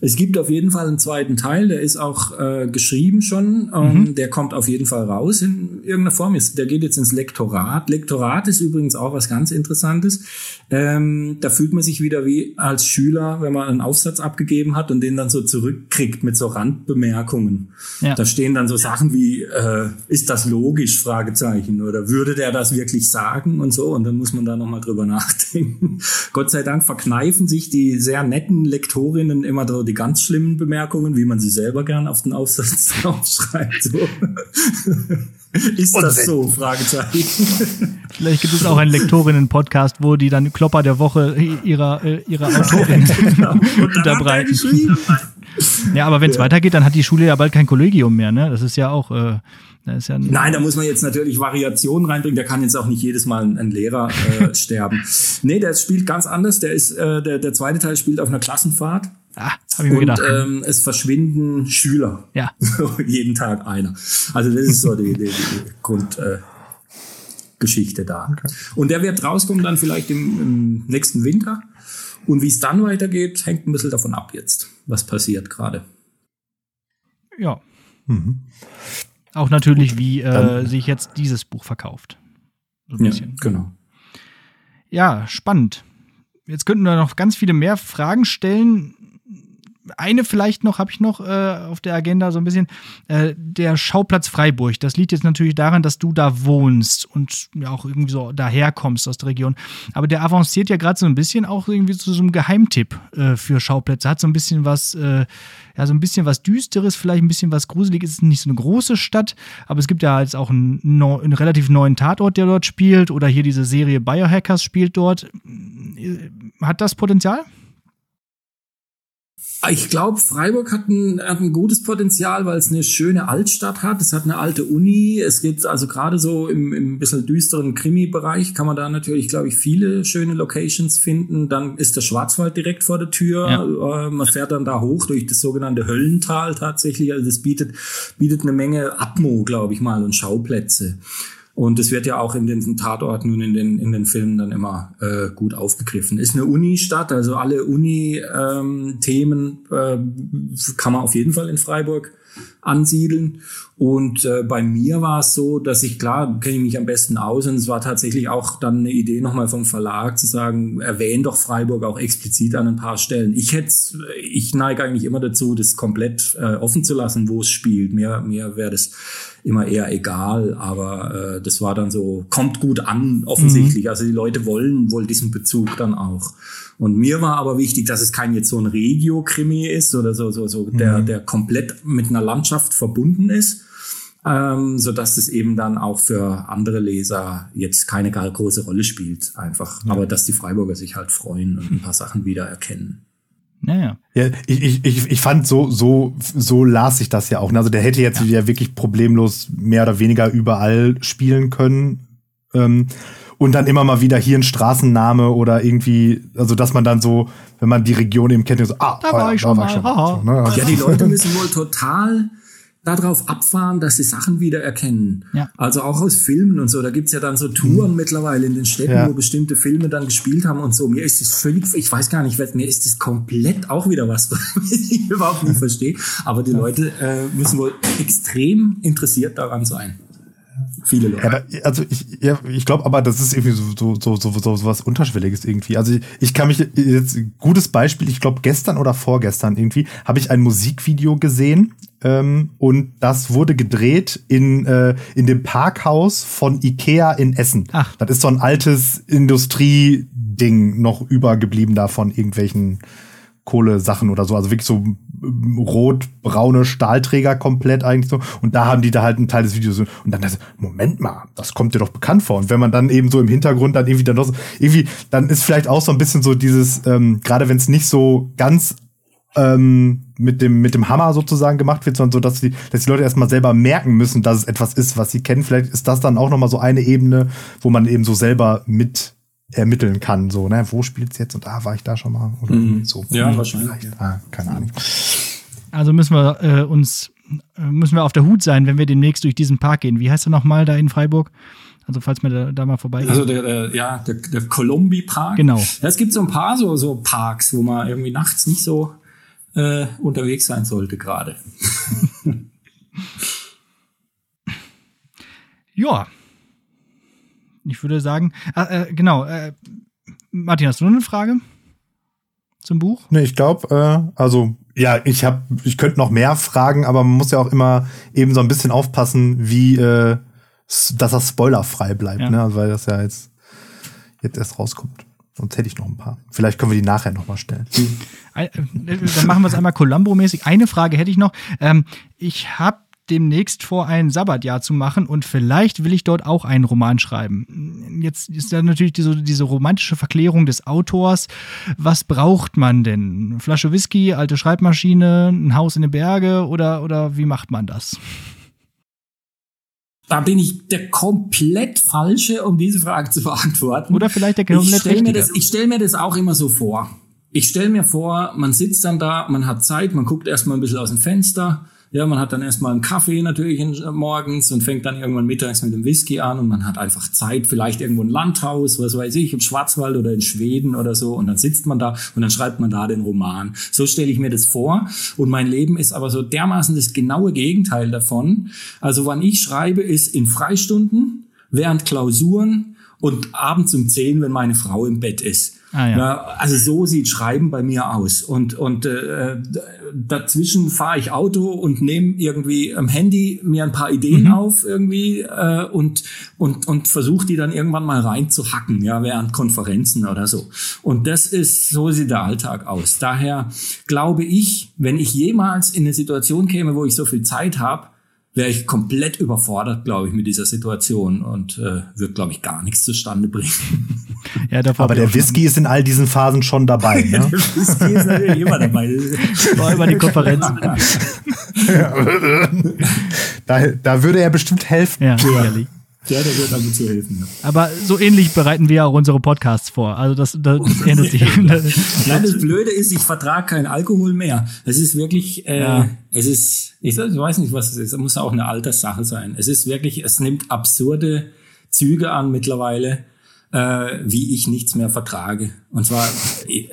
[SPEAKER 3] Es gibt auf jeden Fall einen zweiten Teil, der ist auch äh, geschrieben schon. Ähm, mhm. Der kommt auf jeden Fall raus in irgendeiner Form. Der geht jetzt ins Lektorat. Lektorat ist übrigens auch was ganz Interessantes. Ähm, da fühlt man sich wieder wie als Schüler, wenn man einen Aufsatz abgegeben hat und den dann so zurückkriegt mit so Randbemerkungen. Ja. Da stehen dann so Sachen wie, äh, ist das logisch? Fragezeichen. Oder würde der das wirklich sagen und so? Und dann muss man da nochmal drüber [laughs] nachdenken. Gott sei Dank verkneifen sich die sehr netten Lektorinnen immer so die ganz schlimmen Bemerkungen, wie man sie selber gern auf den Aufsatz [laughs] aufschreibt. So. [laughs] Ist und das so? Fragezeichen.
[SPEAKER 2] Vielleicht gibt es auch einen Lektorinnen-Podcast, wo die dann Klopper der Woche ihrer, äh, ihrer Autorin genau. unterbreiten. Ja, aber wenn es ja. weitergeht, dann hat die Schule ja bald kein Kollegium mehr, ne? Das ist ja auch. Äh,
[SPEAKER 3] ja Nein, da muss man jetzt natürlich Variationen reinbringen. Da kann jetzt auch nicht jedes Mal ein, Lehrer äh, [laughs] sterben. Nee, der spielt ganz anders. Der ist, äh, der, der zweite Teil spielt auf einer Klassenfahrt.
[SPEAKER 2] Ah, hab ich mir
[SPEAKER 3] und,
[SPEAKER 2] gedacht.
[SPEAKER 3] Ähm, es verschwinden Schüler.
[SPEAKER 2] Ja. [laughs]
[SPEAKER 3] Jeden Tag einer. Also das ist so die, die, die Grundgeschichte äh, da. Okay. Und der wird rauskommen dann vielleicht im, im nächsten Winter. Und wie es dann weitergeht, hängt ein bisschen davon ab jetzt, was passiert gerade.
[SPEAKER 2] Ja. Mhm. Auch natürlich, Gut, wie äh, sich jetzt dieses Buch verkauft.
[SPEAKER 3] So ein ja, bisschen. genau.
[SPEAKER 2] Ja, spannend. Jetzt könnten wir noch ganz viele mehr Fragen stellen eine vielleicht noch, habe ich noch äh, auf der Agenda so ein bisschen. Äh, der Schauplatz Freiburg. Das liegt jetzt natürlich daran, dass du da wohnst und ja auch irgendwie so daherkommst aus der Region. Aber der avanciert ja gerade so ein bisschen auch irgendwie zu so einem Geheimtipp äh, für Schauplätze. Hat so ein bisschen was, äh, ja, so ein bisschen was Düsteres, vielleicht ein bisschen was Gruseliges. Es ist nicht so eine große Stadt, aber es gibt ja jetzt auch einen, einen relativ neuen Tatort, der dort spielt. Oder hier diese Serie Biohackers spielt dort. Hat das Potenzial?
[SPEAKER 3] Ich glaube, Freiburg hat ein, hat ein gutes Potenzial, weil es eine schöne Altstadt hat. Es hat eine alte Uni. Es geht also gerade so im, im bisschen düsteren Krimi-Bereich kann man da natürlich, glaube ich, viele schöne Locations finden. Dann ist der Schwarzwald direkt vor der Tür. Ja. Äh, man fährt dann da hoch durch das sogenannte Höllental tatsächlich. Also das bietet, bietet eine Menge Atmo, glaube ich mal, und Schauplätze. Und es wird ja auch in den Tatorten und in den, in den Filmen dann immer äh, gut aufgegriffen. Ist eine Uni-Stadt, also alle Uni-Themen ähm, äh, kann man auf jeden Fall in Freiburg ansiedeln. Und äh, bei mir war es so, dass ich, klar, kenne ich mich am besten aus und es war tatsächlich auch dann eine Idee nochmal vom Verlag zu sagen, erwähn doch Freiburg auch explizit an ein paar Stellen. Ich hätte, ich neige eigentlich immer dazu, das komplett äh, offen zu lassen, wo es spielt. Mir, mir wäre das immer eher egal, aber äh, das war dann so, kommt gut an, offensichtlich. Mhm. Also die Leute wollen wohl diesen Bezug dann auch. Und mir war aber wichtig, dass es kein jetzt so ein Regio-Krimi ist oder so, so, so, mhm. der, der komplett mit einer Landschaft verbunden ist, ähm, so dass es eben dann auch für andere Leser jetzt keine gar große Rolle spielt, einfach. Ja. Aber dass die Freiburger sich halt freuen und ein paar Sachen wiedererkennen.
[SPEAKER 1] Naja. Ja, ich, ich, ich fand so, so, so las ich das ja auch. Also der hätte jetzt ja. wirklich problemlos mehr oder weniger überall spielen können. Ähm, und dann immer mal wieder hier ein Straßenname oder irgendwie, also dass man dann so, wenn man die Region eben kennt, so, ah,
[SPEAKER 2] da war ich schon mal. Schon mal.
[SPEAKER 3] So, ne? also Ja, die Leute [laughs] müssen wohl total darauf abfahren, dass sie Sachen wiedererkennen. Ja. Also auch aus Filmen und so. Da gibt's ja dann so Touren mhm. mittlerweile in den Städten, ja. wo bestimmte Filme dann gespielt haben und so. Mir ist es völlig, ich weiß gar nicht, mir ist es komplett auch wieder was, [laughs] was ich überhaupt nicht verstehe. Aber die Leute äh, müssen wohl extrem interessiert daran sein. Viele
[SPEAKER 1] Leute. Ja, also ich, ja, ich glaube aber, das ist irgendwie so, so, so, so, so was Unterschwelliges irgendwie. Also ich, ich kann mich jetzt, gutes Beispiel, ich glaube gestern oder vorgestern irgendwie, habe ich ein Musikvideo gesehen ähm, und das wurde gedreht in, äh, in dem Parkhaus von Ikea in Essen. Ach. Das ist so ein altes Industrieding noch übergeblieben da von irgendwelchen Kohlesachen oder so. Also wirklich so rot-braune Stahlträger komplett eigentlich so. Und da haben die da halt einen Teil des Videos. Und dann das, Moment mal, das kommt dir doch bekannt vor. Und wenn man dann eben so im Hintergrund dann irgendwie dann noch so, irgendwie, dann ist vielleicht auch so ein bisschen so dieses, ähm, gerade wenn es nicht so ganz ähm, mit dem mit dem Hammer sozusagen gemacht wird, sondern so, dass die, dass die Leute erstmal selber merken müssen, dass es etwas ist, was sie kennen. Vielleicht ist das dann auch noch mal so eine Ebene, wo man eben so selber mit ermitteln kann, so, ne, wo spielt's jetzt und da ah, war ich da schon mal oder mhm. so.
[SPEAKER 3] Ja, wahrscheinlich.
[SPEAKER 1] Ah, keine Ahnung.
[SPEAKER 2] Also müssen wir äh, uns äh, müssen wir auf der Hut sein, wenn wir demnächst durch diesen Park gehen. Wie heißt er nochmal da in Freiburg? Also falls wir da, da mal vorbeigehen.
[SPEAKER 3] Also der, der ja, der, der Colombi Park.
[SPEAKER 2] Genau.
[SPEAKER 3] Ja, es gibt so ein paar so, so Parks, wo man irgendwie nachts nicht so äh, unterwegs sein sollte gerade. [laughs]
[SPEAKER 2] ja. Ich würde sagen, äh, äh, genau, äh, Martin, hast du noch eine Frage zum Buch?
[SPEAKER 1] Nee, ich glaube, äh, also ja, ich habe, ich könnte noch mehr fragen, aber man muss ja auch immer eben so ein bisschen aufpassen, wie, äh, dass das spoilerfrei bleibt, ja. ne? Also, weil das ja jetzt, jetzt erst rauskommt. Sonst hätte ich noch ein paar. Vielleicht können wir die nachher noch mal stellen.
[SPEAKER 2] Äh, dann machen wir es einmal Columbo-mäßig. Eine Frage hätte ich noch. Ähm, ich habe demnächst vor, ein Sabbatjahr zu machen und vielleicht will ich dort auch einen Roman schreiben. Jetzt ist da natürlich diese, diese romantische Verklärung des Autors. Was braucht man denn? Eine Flasche Whisky, alte Schreibmaschine, ein Haus in den Berge oder, oder wie macht man das?
[SPEAKER 3] Da bin ich der komplett Falsche, um diese Frage zu beantworten.
[SPEAKER 2] Oder vielleicht der komplett
[SPEAKER 3] ich stell mir das, Ich stelle mir das auch immer so vor. Ich stelle mir vor, man sitzt dann da, man hat Zeit, man guckt erstmal ein bisschen aus dem Fenster, ja, man hat dann erstmal einen Kaffee natürlich äh, morgens und fängt dann irgendwann mittags mit dem Whisky an und man hat einfach Zeit, vielleicht irgendwo ein Landhaus, was weiß ich, im Schwarzwald oder in Schweden oder so und dann sitzt man da und dann schreibt man da den Roman. So stelle ich mir das vor und mein Leben ist aber so dermaßen das genaue Gegenteil davon. Also wann ich schreibe, ist in Freistunden, während Klausuren und abends um zehn, wenn meine Frau im Bett ist. Ah, ja. ja. also so sieht Schreiben bei mir aus. Und, und äh, dazwischen fahre ich Auto und nehme irgendwie am Handy mir ein paar Ideen mhm. auf irgendwie äh, und, und, und versuche die dann irgendwann mal reinzuhacken, ja, während Konferenzen oder so. Und das ist, so sieht der Alltag aus. Daher glaube ich, wenn ich jemals in eine Situation käme, wo ich so viel Zeit habe, wäre ich komplett überfordert, glaube ich, mit dieser Situation und äh, wird, glaube ich, gar nichts zustande bringen. [laughs]
[SPEAKER 1] Ja, Aber der Whisky ist in all diesen Phasen schon dabei. [laughs] Ne? der Whisky ist natürlich immer dabei.
[SPEAKER 2] War immer die Konferenz. [laughs]
[SPEAKER 1] da, da würde er bestimmt helfen.
[SPEAKER 2] Ja, sicherlich.
[SPEAKER 3] Ja, der wird damit zu helfen. Ja.
[SPEAKER 2] Aber so ähnlich bereiten wir auch unsere Podcasts vor. Also das, das, das [laughs] ändert sich. [laughs]
[SPEAKER 3] Nein, das Blöde ist, ich vertrage keinen Alkohol mehr. Es ist wirklich, äh, ja. es ist, ich weiß nicht, was es ist. Es muss auch eine Alterssache sein. Es ist wirklich, es nimmt absurde Züge an mittlerweile, äh, wie ich nichts mehr vertrage. Und zwar,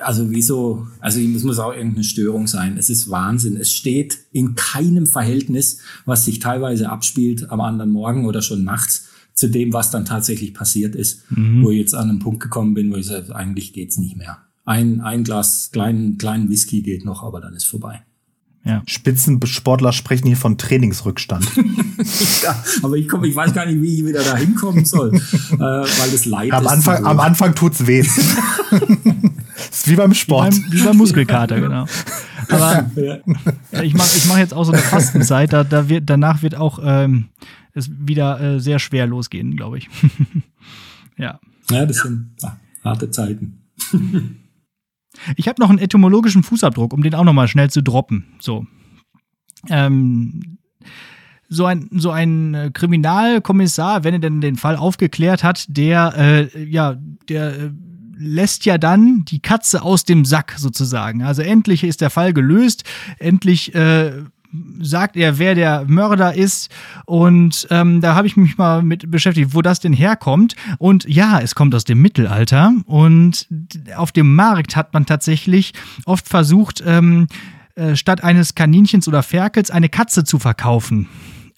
[SPEAKER 3] also wieso, also es muss auch irgendeine Störung sein. Es ist Wahnsinn. Es steht in keinem Verhältnis, was sich teilweise abspielt am anderen Morgen oder schon nachts zu dem, was dann tatsächlich passiert ist, mhm. wo ich jetzt an einen Punkt gekommen bin, wo ich sage, eigentlich geht's nicht mehr. Ein, ein Glas kleinen, kleinen Whisky geht noch, aber dann ist vorbei.
[SPEAKER 1] Ja. Spitzensportler sprechen hier von Trainingsrückstand. [laughs]
[SPEAKER 3] ja, aber ich, komm, ich weiß gar nicht, wie ich wieder da hinkommen soll, [laughs] äh, weil das Leid
[SPEAKER 1] am
[SPEAKER 3] ist.
[SPEAKER 1] Anfang, so. Am Anfang tut's weh. [laughs] ist wie beim Sport.
[SPEAKER 2] Wie beim, wie beim Muskelkater, genau. Aber ja, ich mache ich mach jetzt auch so eine Fastenzeit, da, da wird, danach wird auch ähm, es wieder äh, sehr schwer losgehen, glaube ich. [laughs] ja.
[SPEAKER 3] Ja, das sind ach, harte Zeiten. [laughs]
[SPEAKER 2] ich habe noch einen etymologischen Fußabdruck, um den auch noch mal schnell zu droppen. So. Ähm, so ein, so ein äh, Kriminalkommissar, wenn er denn den Fall aufgeklärt hat, der, äh, ja, der äh, lässt ja dann die Katze aus dem Sack sozusagen. Also endlich ist der Fall gelöst, endlich äh, sagt er, wer der Mörder ist. Und ähm, da habe ich mich mal mit beschäftigt, wo das denn herkommt. Und ja, es kommt aus dem Mittelalter. Und auf dem Markt hat man tatsächlich oft versucht, ähm, äh, statt eines Kaninchens oder Ferkels eine Katze zu verkaufen.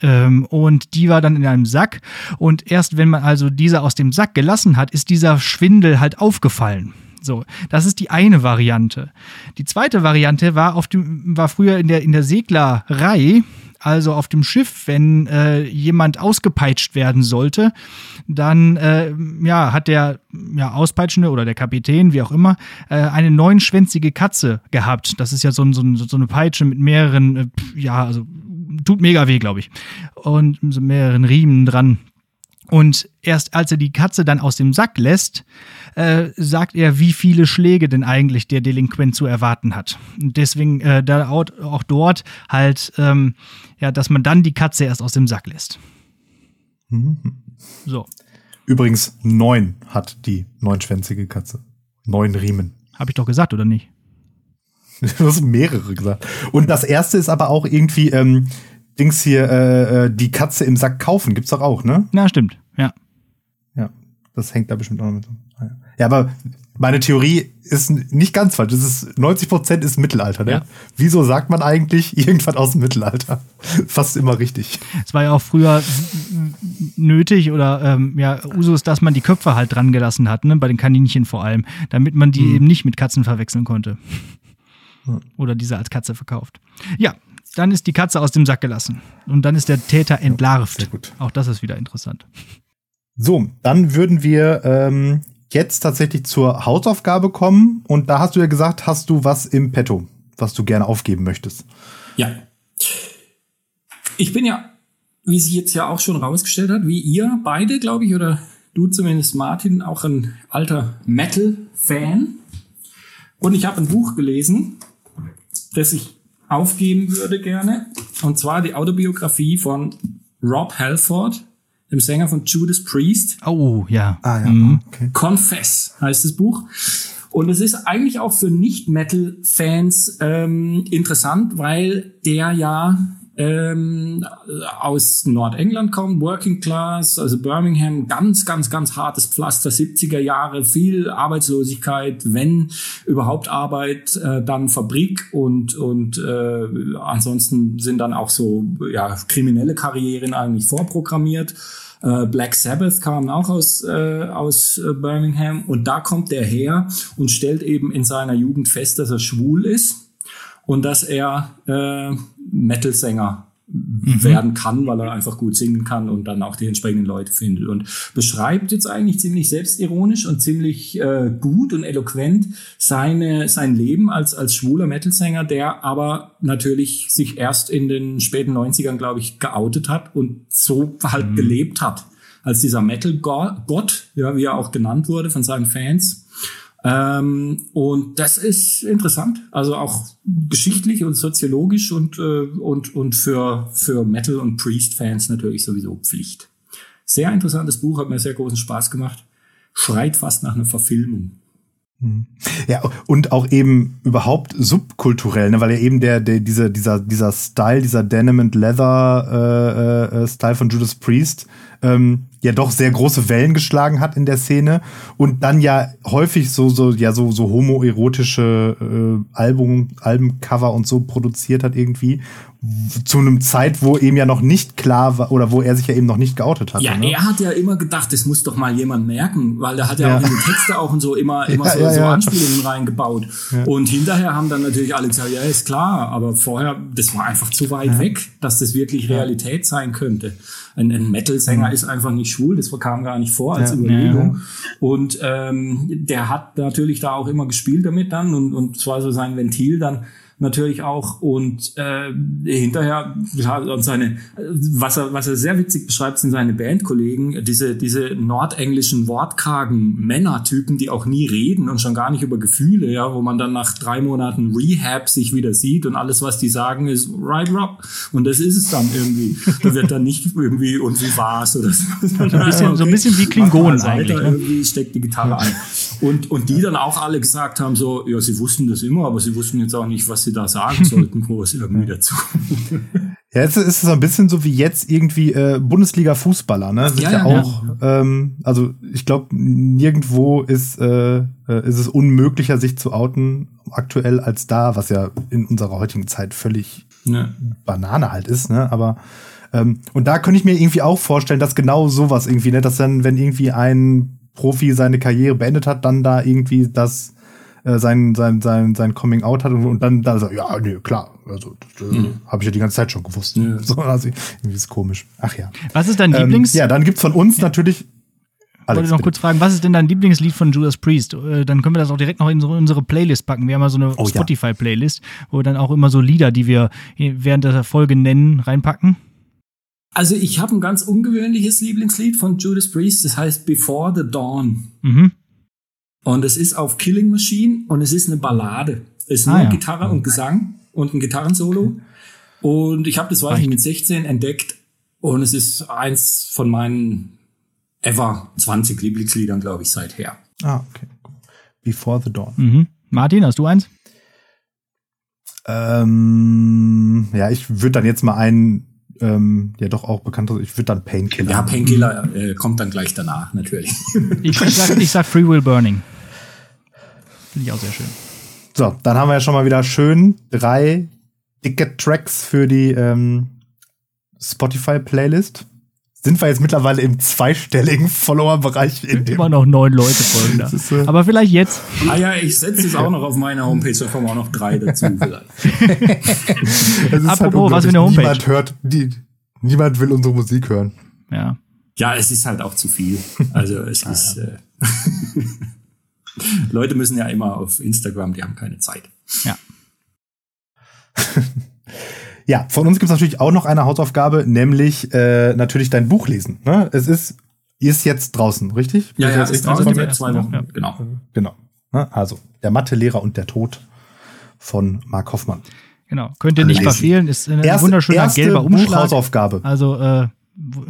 [SPEAKER 2] Ähm, und die war dann in einem Sack. Und erst wenn man also diese aus dem Sack gelassen hat, ist dieser Schwindel halt aufgefallen. So, das ist die eine Variante. Die zweite Variante war auf dem, war früher in der, in der Seglerei, also auf dem Schiff, wenn äh, jemand ausgepeitscht werden sollte, dann äh, ja, hat der ja, Auspeitschende oder der Kapitän, wie auch immer, äh, eine neunschwänzige Katze gehabt. Das ist ja so, so, so eine Peitsche mit mehreren, äh, ja, also tut mega weh, glaube ich. Und so mehreren Riemen dran. Und erst als er die Katze dann aus dem Sack lässt, äh, sagt er, wie viele Schläge denn eigentlich der Delinquent zu erwarten hat. Und deswegen äh, da auch dort halt, ähm, ja, dass man dann die Katze erst aus dem Sack lässt.
[SPEAKER 1] Mhm. So. Übrigens, neun hat die neunschwänzige Katze. Neun Riemen.
[SPEAKER 2] Habe ich doch gesagt, oder nicht? [laughs]
[SPEAKER 1] Du hast mehrere gesagt. Und das erste ist aber auch irgendwie, ähm, Dings hier, äh, äh, die Katze im Sack kaufen, gibt's doch auch, ne?
[SPEAKER 2] Na, stimmt, ja.
[SPEAKER 1] Ja, das hängt da bestimmt auch noch mit. Ah, ja, aber meine Theorie ist nicht ganz falsch. Das ist 90 Prozent ist Mittelalter. Ne? Ja. Wieso sagt man eigentlich [laughs] irgendwann aus dem Mittelalter? Fast immer richtig.
[SPEAKER 2] Es war ja auch früher nötig oder ähm, ja Usus, dass man die Köpfe halt dran gelassen hat, ne? bei den Kaninchen vor allem, damit man die hm. eben nicht mit Katzen verwechseln konnte. Oder diese als Katze verkauft. Ja, dann ist die Katze aus dem Sack gelassen. Und dann ist der Täter entlarvt. Ja, Auch das ist wieder interessant.
[SPEAKER 1] So, dann würden wir ähm, jetzt tatsächlich zur Hausaufgabe kommen. Und da hast du ja gesagt, hast du was im Petto, was du gerne aufgeben möchtest.
[SPEAKER 3] Ja. Ich bin ja, wie sich jetzt ja auch schon rausgestellt hat, wie ihr beide, glaube ich, oder du zumindest, Martin, auch ein alter Metal-Fan. Und ich habe ein Buch gelesen, das ich aufgeben würde gerne. Und zwar die Autobiografie von Rob Halford, dem Sänger von Judas Priest.
[SPEAKER 2] Oh, ja.
[SPEAKER 1] Ah, ja. Mhm. Okay.
[SPEAKER 3] Confess heißt das Buch. Und es ist eigentlich auch für Nicht-Metal-Fans ähm, interessant, weil der ja ähm, aus Nordengland kommen, Working Class, also Birmingham, ganz, ganz, ganz hartes Pflaster, 70er Jahre, viel Arbeitslosigkeit, wenn überhaupt Arbeit, äh, dann Fabrik und, und äh, ansonsten sind dann auch so ja, kriminelle Karrieren eigentlich vorprogrammiert. Äh, Black Sabbath kam auch aus, äh, aus äh, Birmingham und da kommt der her und stellt eben in seiner Jugend fest, dass er schwul ist und dass er äh, Metal-Sänger mhm. werden kann, weil er einfach gut singen kann und dann auch die entsprechenden Leute findet. Und beschreibt jetzt eigentlich ziemlich selbstironisch und ziemlich äh, gut und eloquent seine, sein Leben als, als schwuler Metal-Sänger, der aber natürlich sich erst in den späten 90ern, glaube ich, geoutet hat und so halt mhm. gelebt hat. Als dieser Metal-Gott, ja, wie er auch genannt wurde von seinen Fans. Ähm, und das ist interessant, also auch geschichtlich und soziologisch und, äh, und, und für, für Metal- und Priest-Fans natürlich sowieso Pflicht. Sehr interessantes Buch, hat mir sehr großen Spaß gemacht. Schreit fast nach einer Verfilmung.
[SPEAKER 1] Hm. Ja, und auch eben überhaupt subkulturell, ne, weil ja eben der, der, dieser, dieser, dieser Style, dieser Denim and Leather äh, äh, Style von Judas Priest, ähm, ja doch sehr große Wellen geschlagen hat in der Szene und dann ja häufig so so ja so so homoerotische äh, Album Albencover und so produziert hat irgendwie zu einem Zeit, wo eben ja noch nicht klar war oder wo er sich ja eben noch nicht geoutet hat.
[SPEAKER 3] Ja, ne? er hat ja immer gedacht, das muss doch mal jemand merken, weil er hat ja, ja. auch in die Texte auch und so immer [laughs] immer ja, so, ja, so Anspielungen reingebaut. Und hinterher haben dann natürlich alle gesagt, ja, ist klar, aber vorher, das war einfach zu weit weg, dass das wirklich Realität sein könnte. Ein, ein Metal-Sänger mhm. ist einfach nicht schwul, das kam gar nicht vor als Überlegung. Und ähm, der hat natürlich da auch immer gespielt damit dann und, und zwar so sein Ventil dann natürlich auch. Und äh, hinterher und seine was er was er sehr witzig beschreibt sind seine Bandkollegen diese diese nordenglischen wortkargen Männertypen die auch nie reden und schon gar nicht über Gefühle ja wo man dann nach drei Monaten Rehab sich wieder sieht und alles was die sagen ist right Rob. Und das ist es dann irgendwie. Da wird dann nicht irgendwie und wie war's? oder so, [laughs]
[SPEAKER 2] so ein bisschen, okay, so ein bisschen wie Klingonen eigentlich ne?
[SPEAKER 3] irgendwie steckt die Gitarre ein. Und und die dann auch alle gesagt haben so ja sie wussten das immer aber sie wussten jetzt auch nicht was sie da sagen [laughs] sollten, groß irgendwie dazu. [laughs]
[SPEAKER 1] Ja, jetzt ist es so ein bisschen so wie jetzt irgendwie äh, Bundesliga-Fußballer, ne? Sind ja, ja, ja auch, ja. Ähm, also ich glaube, nirgendwo ist, äh, äh, ist es unmöglicher, sich zu outen aktuell als da, was ja in unserer heutigen Zeit völlig. Banane halt ist, ne? Aber ähm, und da könnte ich mir irgendwie auch vorstellen, dass genau sowas irgendwie, ne, dass dann, wenn irgendwie ein Profi seine Karriere beendet hat, dann da irgendwie das äh, sein, sein, sein, sein Coming Out hat und, und dann da so, ja, nee, klar, also das, mhm. habe ich ja die ganze Zeit schon gewusst. Ja. [laughs] So, also, irgendwie ist komisch. Ach ja.
[SPEAKER 2] Was ist dein ähm, Lieblings?
[SPEAKER 1] Ja, dann gibt's von uns natürlich.
[SPEAKER 2] Ich wollte noch bitte. kurz fragen, was ist denn dein Lieblingslied von Judas Priest? Äh, dann können wir das auch direkt noch in unsere Playlist packen. Wir haben ja so eine oh, Spotify-Playlist, wo wir dann auch immer so Lieder, die wir während der Folge nennen, reinpacken.
[SPEAKER 3] Also ich habe ein ganz ungewöhnliches Lieblingslied von Judas Priest, das heißt Before the Dawn. Mhm. Und es ist auf Killing Machine und es ist eine Ballade. Es ist ah, nur ja. Gitarre und Gesang und ein Gitarrensolo. Und ich habe das weiß ich mit 16 entdeckt und es ist eins von meinen ever 20 Lieblingsliedern, glaube ich, seither.
[SPEAKER 1] Ah, okay. Before the Dawn.
[SPEAKER 2] Mhm. Martin, hast du eins?
[SPEAKER 1] Ähm, ja, ich würde dann jetzt mal einen ähm, ja doch auch bekannt ist. Ich würde dann Painkiller.
[SPEAKER 3] Ja, Painkiller äh, kommt dann gleich danach, natürlich.
[SPEAKER 2] ich, ich, sag, ich sag Free Will Burning. Finde ich auch sehr schön.
[SPEAKER 1] So, dann haben wir ja schon mal wieder schön drei dicke Tracks für die ähm, Spotify-Playlist. Sind wir jetzt mittlerweile im zweistelligen [laughs] Follower-Bereich?
[SPEAKER 2] in dem Immer noch neun Leute folgen da. [laughs] Ist, äh Aber vielleicht jetzt.
[SPEAKER 3] Ah ja, ich setze es auch noch auf meine Homepage, da kommen auch noch drei dazu [laughs]
[SPEAKER 1] halt Apropos, halt was für eine Homepage? Niemand hört, die, niemand will unsere Musik hören.
[SPEAKER 2] Ja.
[SPEAKER 3] Ja, es ist halt auch zu viel. Also es ah, ist. Äh [laughs] Leute müssen ja immer auf Instagram, die haben keine Zeit.
[SPEAKER 2] Ja. [laughs]
[SPEAKER 1] ja, von uns gibt es natürlich auch noch eine Hausaufgabe, nämlich äh, natürlich dein Buch lesen. Ne? Es ist, ist jetzt draußen, richtig?
[SPEAKER 3] Ja, ja, es ist draußen seit zwei Wochen. Ja. Genau.
[SPEAKER 1] Genau. Ne? Also, der Mathelehrer und der Tod von Mark Hoffmann.
[SPEAKER 2] Genau. Könnt ihr nicht lesen. verfehlen, ist ein erste, wunderschöner erste gelber Umschlag.
[SPEAKER 1] Buchhausaufgabe.
[SPEAKER 2] Also, äh,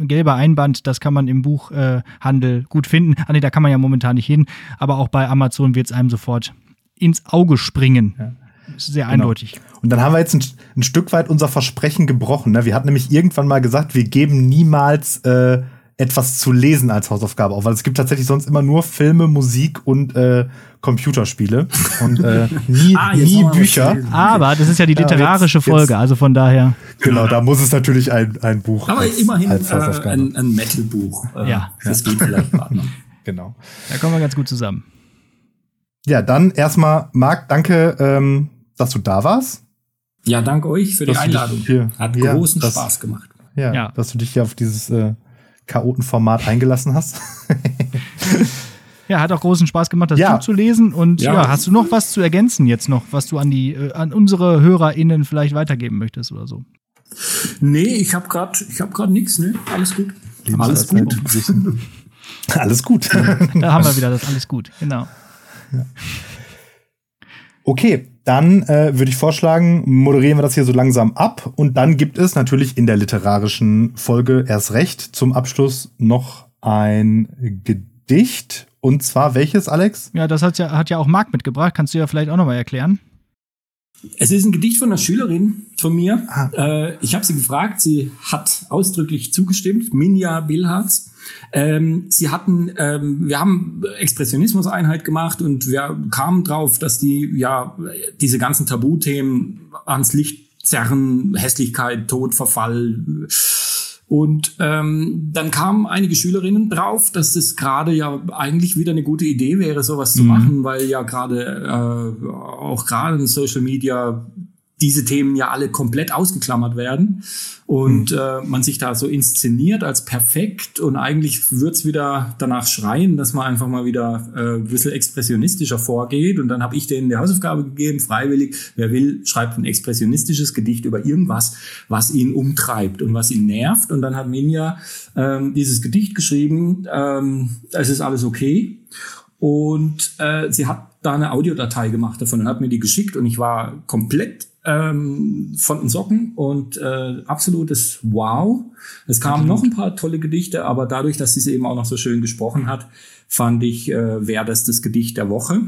[SPEAKER 2] gelber Einband, das kann man im Buchhandel äh, gut finden. Ah nee, da kann man ja momentan nicht hin, aber auch bei Amazon wird es einem sofort ins Auge springen. Ja. Sehr genau. eindeutig.
[SPEAKER 1] Und dann haben wir jetzt ein, ein Stück weit unser Versprechen gebrochen. Ne? Wir hatten nämlich irgendwann mal gesagt, wir geben niemals äh, etwas zu lesen als Hausaufgabe auf, weil es gibt tatsächlich sonst immer nur Filme, Musik und äh, Computerspiele [laughs] und äh, nie, ah, nie Bücher.
[SPEAKER 2] Aber das ist ja die literarische ja, jetzt, Folge, jetzt, also von daher.
[SPEAKER 1] Genau, da muss es natürlich ein, ein Buch.
[SPEAKER 3] Aber als, immerhin als äh, ein, ein Metal-Buch.
[SPEAKER 2] Äh, ja.
[SPEAKER 3] Das geht vielleicht gerade [laughs]
[SPEAKER 1] Genau.
[SPEAKER 2] Da kommen wir ganz gut zusammen.
[SPEAKER 1] Ja, dann erstmal, Marc, danke, ähm, dass du da warst.
[SPEAKER 3] Ja, danke euch für die Einladung. Hier, Hat ja, großen das, Spaß gemacht.
[SPEAKER 1] Ja, ja, dass du dich hier auf dieses äh, Chaotenformat eingelassen hast. [laughs]
[SPEAKER 2] ja, hat auch großen Spaß gemacht, das ja. Buch zu lesen. Und ja. ja. hast du noch was zu ergänzen jetzt noch, was du an die, äh, an unsere HörerInnen vielleicht weitergeben möchtest oder so?
[SPEAKER 3] Nee, ich habe gerade, ich habe gerade nichts, ne? Alles gut.
[SPEAKER 1] Alles gut. [laughs] alles gut.
[SPEAKER 2] da haben wir wieder das alles gut, genau. Ja.
[SPEAKER 1] Okay, dann äh, würde ich vorschlagen, moderieren wir das hier so langsam ab und dann gibt es natürlich in der literarischen Folge erst recht zum Abschluss noch ein Gedicht. Und zwar welches, Alex?
[SPEAKER 2] Ja, das hat ja, hat ja auch Marc mitgebracht. Kannst du ja vielleicht auch nochmal erklären?
[SPEAKER 3] Es ist ein Gedicht von einer Schülerin von mir. Ah. Äh, ich habe sie gefragt, sie hat ausdrücklich zugestimmt, Minja Bilharz. Ähm, sie hatten, ähm, wir haben Expressionismus-Einheit gemacht und wir kamen drauf, dass die ja diese ganzen Tabuthemen ans Licht zerren, Hässlichkeit, Tod, Verfall. Und ähm, dann kamen einige Schülerinnen drauf, dass es gerade ja eigentlich wieder eine gute Idee wäre, sowas zu mhm. machen, weil ja gerade äh, auch gerade in Social Media diese Themen ja alle komplett ausgeklammert werden und mhm. äh, man sich da so inszeniert als perfekt und eigentlich wird's wieder danach schreien, dass man einfach mal wieder äh, ein bisschen expressionistischer vorgeht. Und dann habe ich denen die Hausaufgabe gegeben, freiwillig, wer will, schreibt ein expressionistisches Gedicht über irgendwas, was ihn umtreibt und was ihn nervt. Und dann hat Minja ähm, dieses Gedicht geschrieben, ähm, es ist alles okay. Und äh, sie hat da eine Audiodatei gemacht davon und hat mir die geschickt und ich war komplett ähm, von den Socken und äh, absolutes Wow. Es kamen noch ein paar tolle Gedichte, aber dadurch, dass sie es eben auch noch so schön gesprochen hat, fand ich, äh, wäre das das Gedicht der Woche.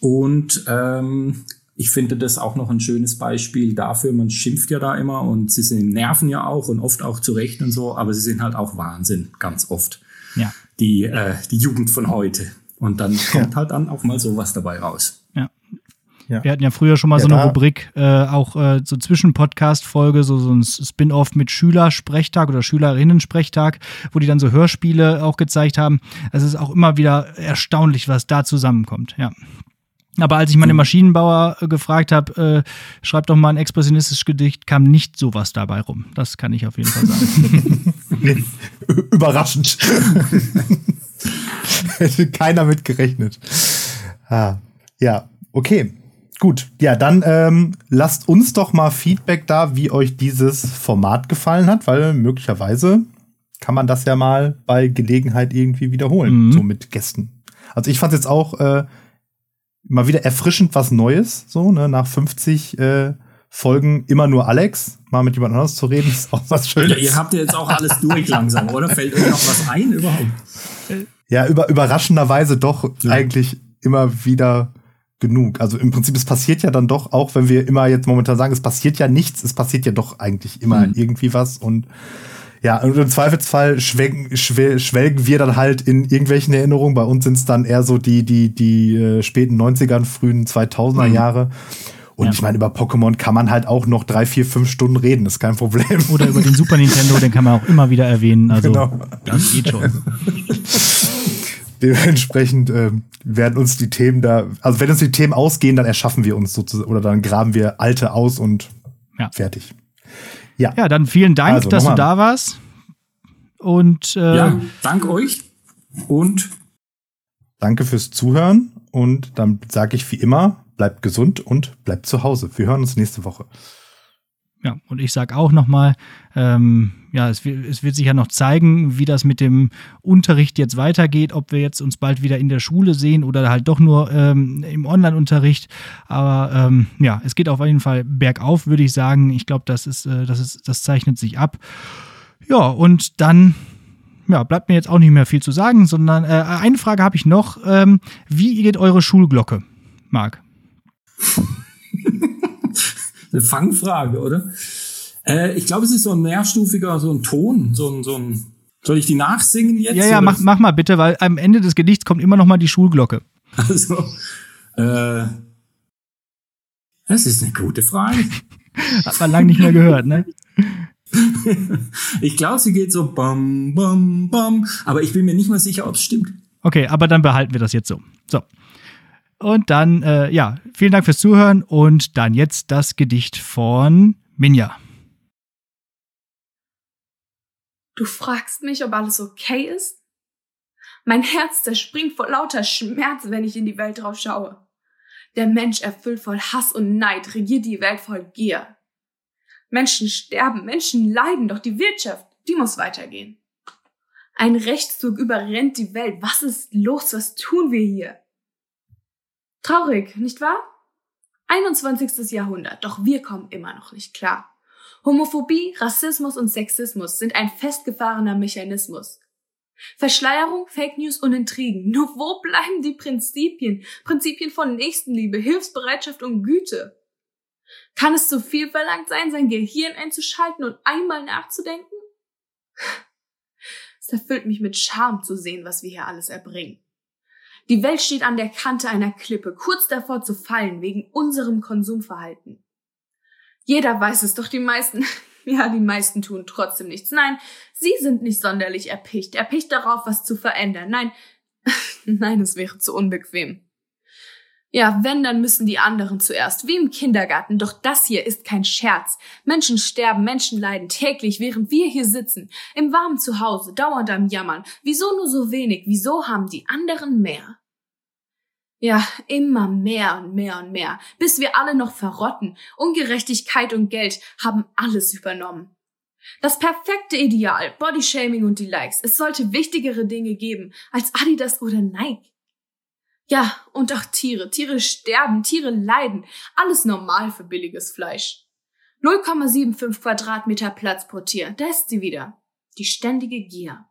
[SPEAKER 3] Und ähm, ich finde das auch noch ein schönes Beispiel dafür. Man schimpft ja da immer und sie sind nerven ja auch und oft auch zurecht und so, aber sie sind halt auch Wahnsinn, ganz oft. Ja. Die, äh, die Jugend von heute. Und dann kommt halt dann auch mal sowas dabei raus.
[SPEAKER 2] Ja. Ja. Wir hatten ja früher schon mal ja, so eine Rubrik, äh, auch äh, so zwischen Podcast-Folge, so, so ein Spin-off mit Schülersprechtag oder Schülerinnen-Sprechtag, wo die dann so Hörspiele auch gezeigt haben. Es ist auch immer wieder erstaunlich, was da zusammenkommt, ja. Aber als ich meine Maschinenbauer äh, gefragt habe, äh, schreib doch mal ein expressionistisches Gedicht, kam nicht sowas dabei rum. Das kann ich auf jeden Fall sagen. [laughs]
[SPEAKER 1] Überraschend. [laughs] [laughs] Hätte keiner mit gerechnet. Ah, ja, okay. Gut, ja, dann ähm, lasst uns doch mal Feedback da, wie euch dieses Format gefallen hat, weil möglicherweise kann man das ja mal bei Gelegenheit irgendwie wiederholen, mhm. so mit Gästen. Also ich fand jetzt auch äh, mal wieder erfrischend was Neues, so, ne, nach 50 äh, Folgen immer nur Alex, mal mit jemand anderes zu reden, ist auch was Schönes. Ja,
[SPEAKER 3] ihr habt ja jetzt auch alles durch langsam, oder? Fällt euch noch was ein überhaupt?
[SPEAKER 1] Ja, über, überraschenderweise doch ja. eigentlich immer wieder genug. Also im Prinzip, es passiert ja dann doch, auch wenn wir immer jetzt momentan sagen, es passiert ja nichts, es passiert ja doch eigentlich immer mhm. irgendwie was und ja, und im Zweifelsfall schwelgen, schwelgen wir dann halt in irgendwelchen Erinnerungen. Bei uns sind es dann eher so die, die, die äh, späten 90ern, frühen 2000er mhm. Jahre. Und ja. ich meine, über Pokémon kann man halt auch noch drei, vier, fünf Stunden reden, ist kein Problem.
[SPEAKER 2] Oder über den Super Nintendo, den kann man auch immer wieder erwähnen. Also genau. das geht schon. [laughs]
[SPEAKER 1] Dementsprechend äh, werden uns die Themen da, also wenn uns die Themen ausgehen, dann erschaffen wir uns sozusagen oder dann graben wir alte aus und ja. fertig.
[SPEAKER 2] Ja. Ja, dann vielen Dank, also, dass du da warst. Und äh,
[SPEAKER 3] ja, dank euch und
[SPEAKER 1] danke fürs Zuhören. Und dann sage ich wie immer, bleibt gesund und bleibt zu Hause. Wir hören uns nächste Woche.
[SPEAKER 2] Ja, und ich sage auch nochmal, ähm, ja, es wird, es wird sich ja noch zeigen, wie das mit dem Unterricht jetzt weitergeht, ob wir jetzt uns bald wieder in der Schule sehen oder halt doch nur ähm, im Online-Unterricht. Aber ähm, ja, es geht auf jeden Fall bergauf, würde ich sagen. Ich glaube, das ist, äh, das ist, das zeichnet sich ab. Ja, und dann ja, bleibt mir jetzt auch nicht mehr viel zu sagen, sondern äh, eine Frage habe ich noch. Ähm, wie geht eure Schulglocke, Marc? [laughs]
[SPEAKER 3] Eine Fangfrage, oder? Äh, ich glaube, es ist so ein mehrstufiger, so ein Ton, so ein, so ein. Soll ich die nachsingen jetzt?
[SPEAKER 2] Ja, ja, mach, mach mal bitte, weil am Ende des Gedichts kommt immer noch mal die Schulglocke.
[SPEAKER 3] Also, äh, das ist eine gute Frage. [laughs]
[SPEAKER 2] Hat man lange nicht mehr gehört, ne? [laughs]
[SPEAKER 3] ich glaube, sie geht so bam, bam, bam. Aber ich bin mir nicht mal sicher, ob es stimmt.
[SPEAKER 2] Okay, aber dann behalten wir das jetzt so. So. Und dann, äh, ja, vielen Dank fürs Zuhören und dann jetzt das Gedicht von Minja.
[SPEAKER 4] Du fragst mich, ob alles okay ist? Mein Herz zerspringt vor lauter Schmerz, wenn ich in die Welt drauf schaue. Der Mensch erfüllt voll Hass und Neid regiert die Welt voll Gier. Menschen sterben, Menschen leiden, doch die Wirtschaft, die muss weitergehen. Ein Rechtszug überrennt die Welt. Was ist los? Was tun wir hier? Traurig, nicht wahr? 21. Jahrhundert, doch wir kommen immer noch nicht klar. Homophobie, Rassismus und Sexismus sind ein festgefahrener Mechanismus. Verschleierung, Fake News und Intrigen. Nur wo bleiben die Prinzipien? Prinzipien von Nächstenliebe, Hilfsbereitschaft und Güte. Kann es zu viel verlangt sein, sein Gehirn einzuschalten und einmal nachzudenken? Es erfüllt mich mit Scham zu sehen, was wir hier alles erbringen. Die Welt steht an der Kante einer Klippe, kurz davor zu fallen wegen unserem Konsumverhalten. Jeder weiß es, doch die meisten, [laughs] ja, die meisten tun trotzdem nichts. Nein, sie sind nicht sonderlich erpicht, erpicht darauf, was zu verändern. Nein, [laughs] nein, es wäre zu unbequem. Ja, wenn, dann müssen die anderen zuerst, wie im Kindergarten. Doch das hier ist kein Scherz. Menschen sterben, Menschen leiden täglich, während wir hier sitzen, im warmen Zuhause, dauernd am Jammern. Wieso nur so wenig? Wieso haben die anderen mehr? Ja, immer mehr und mehr und mehr, bis wir alle noch verrotten. Ungerechtigkeit und Geld haben alles übernommen. Das perfekte Ideal, Bodyshaming und die Likes. Es sollte wichtigere Dinge geben als Adidas oder Nike. Ja, und auch Tiere. Tiere sterben, Tiere leiden. Alles normal für billiges Fleisch. 0,75 Quadratmeter Platz pro Tier. Da ist sie wieder. Die ständige Gier.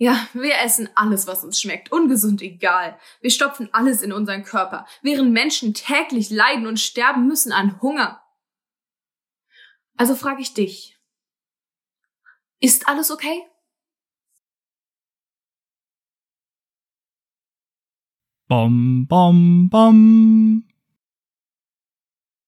[SPEAKER 4] Ja, wir essen alles, was uns schmeckt. Ungesund egal. Wir stopfen alles in unseren Körper, während Menschen täglich leiden und sterben müssen an Hunger. Also frage ich dich. Ist alles okay?
[SPEAKER 2] Bom, bom, bom.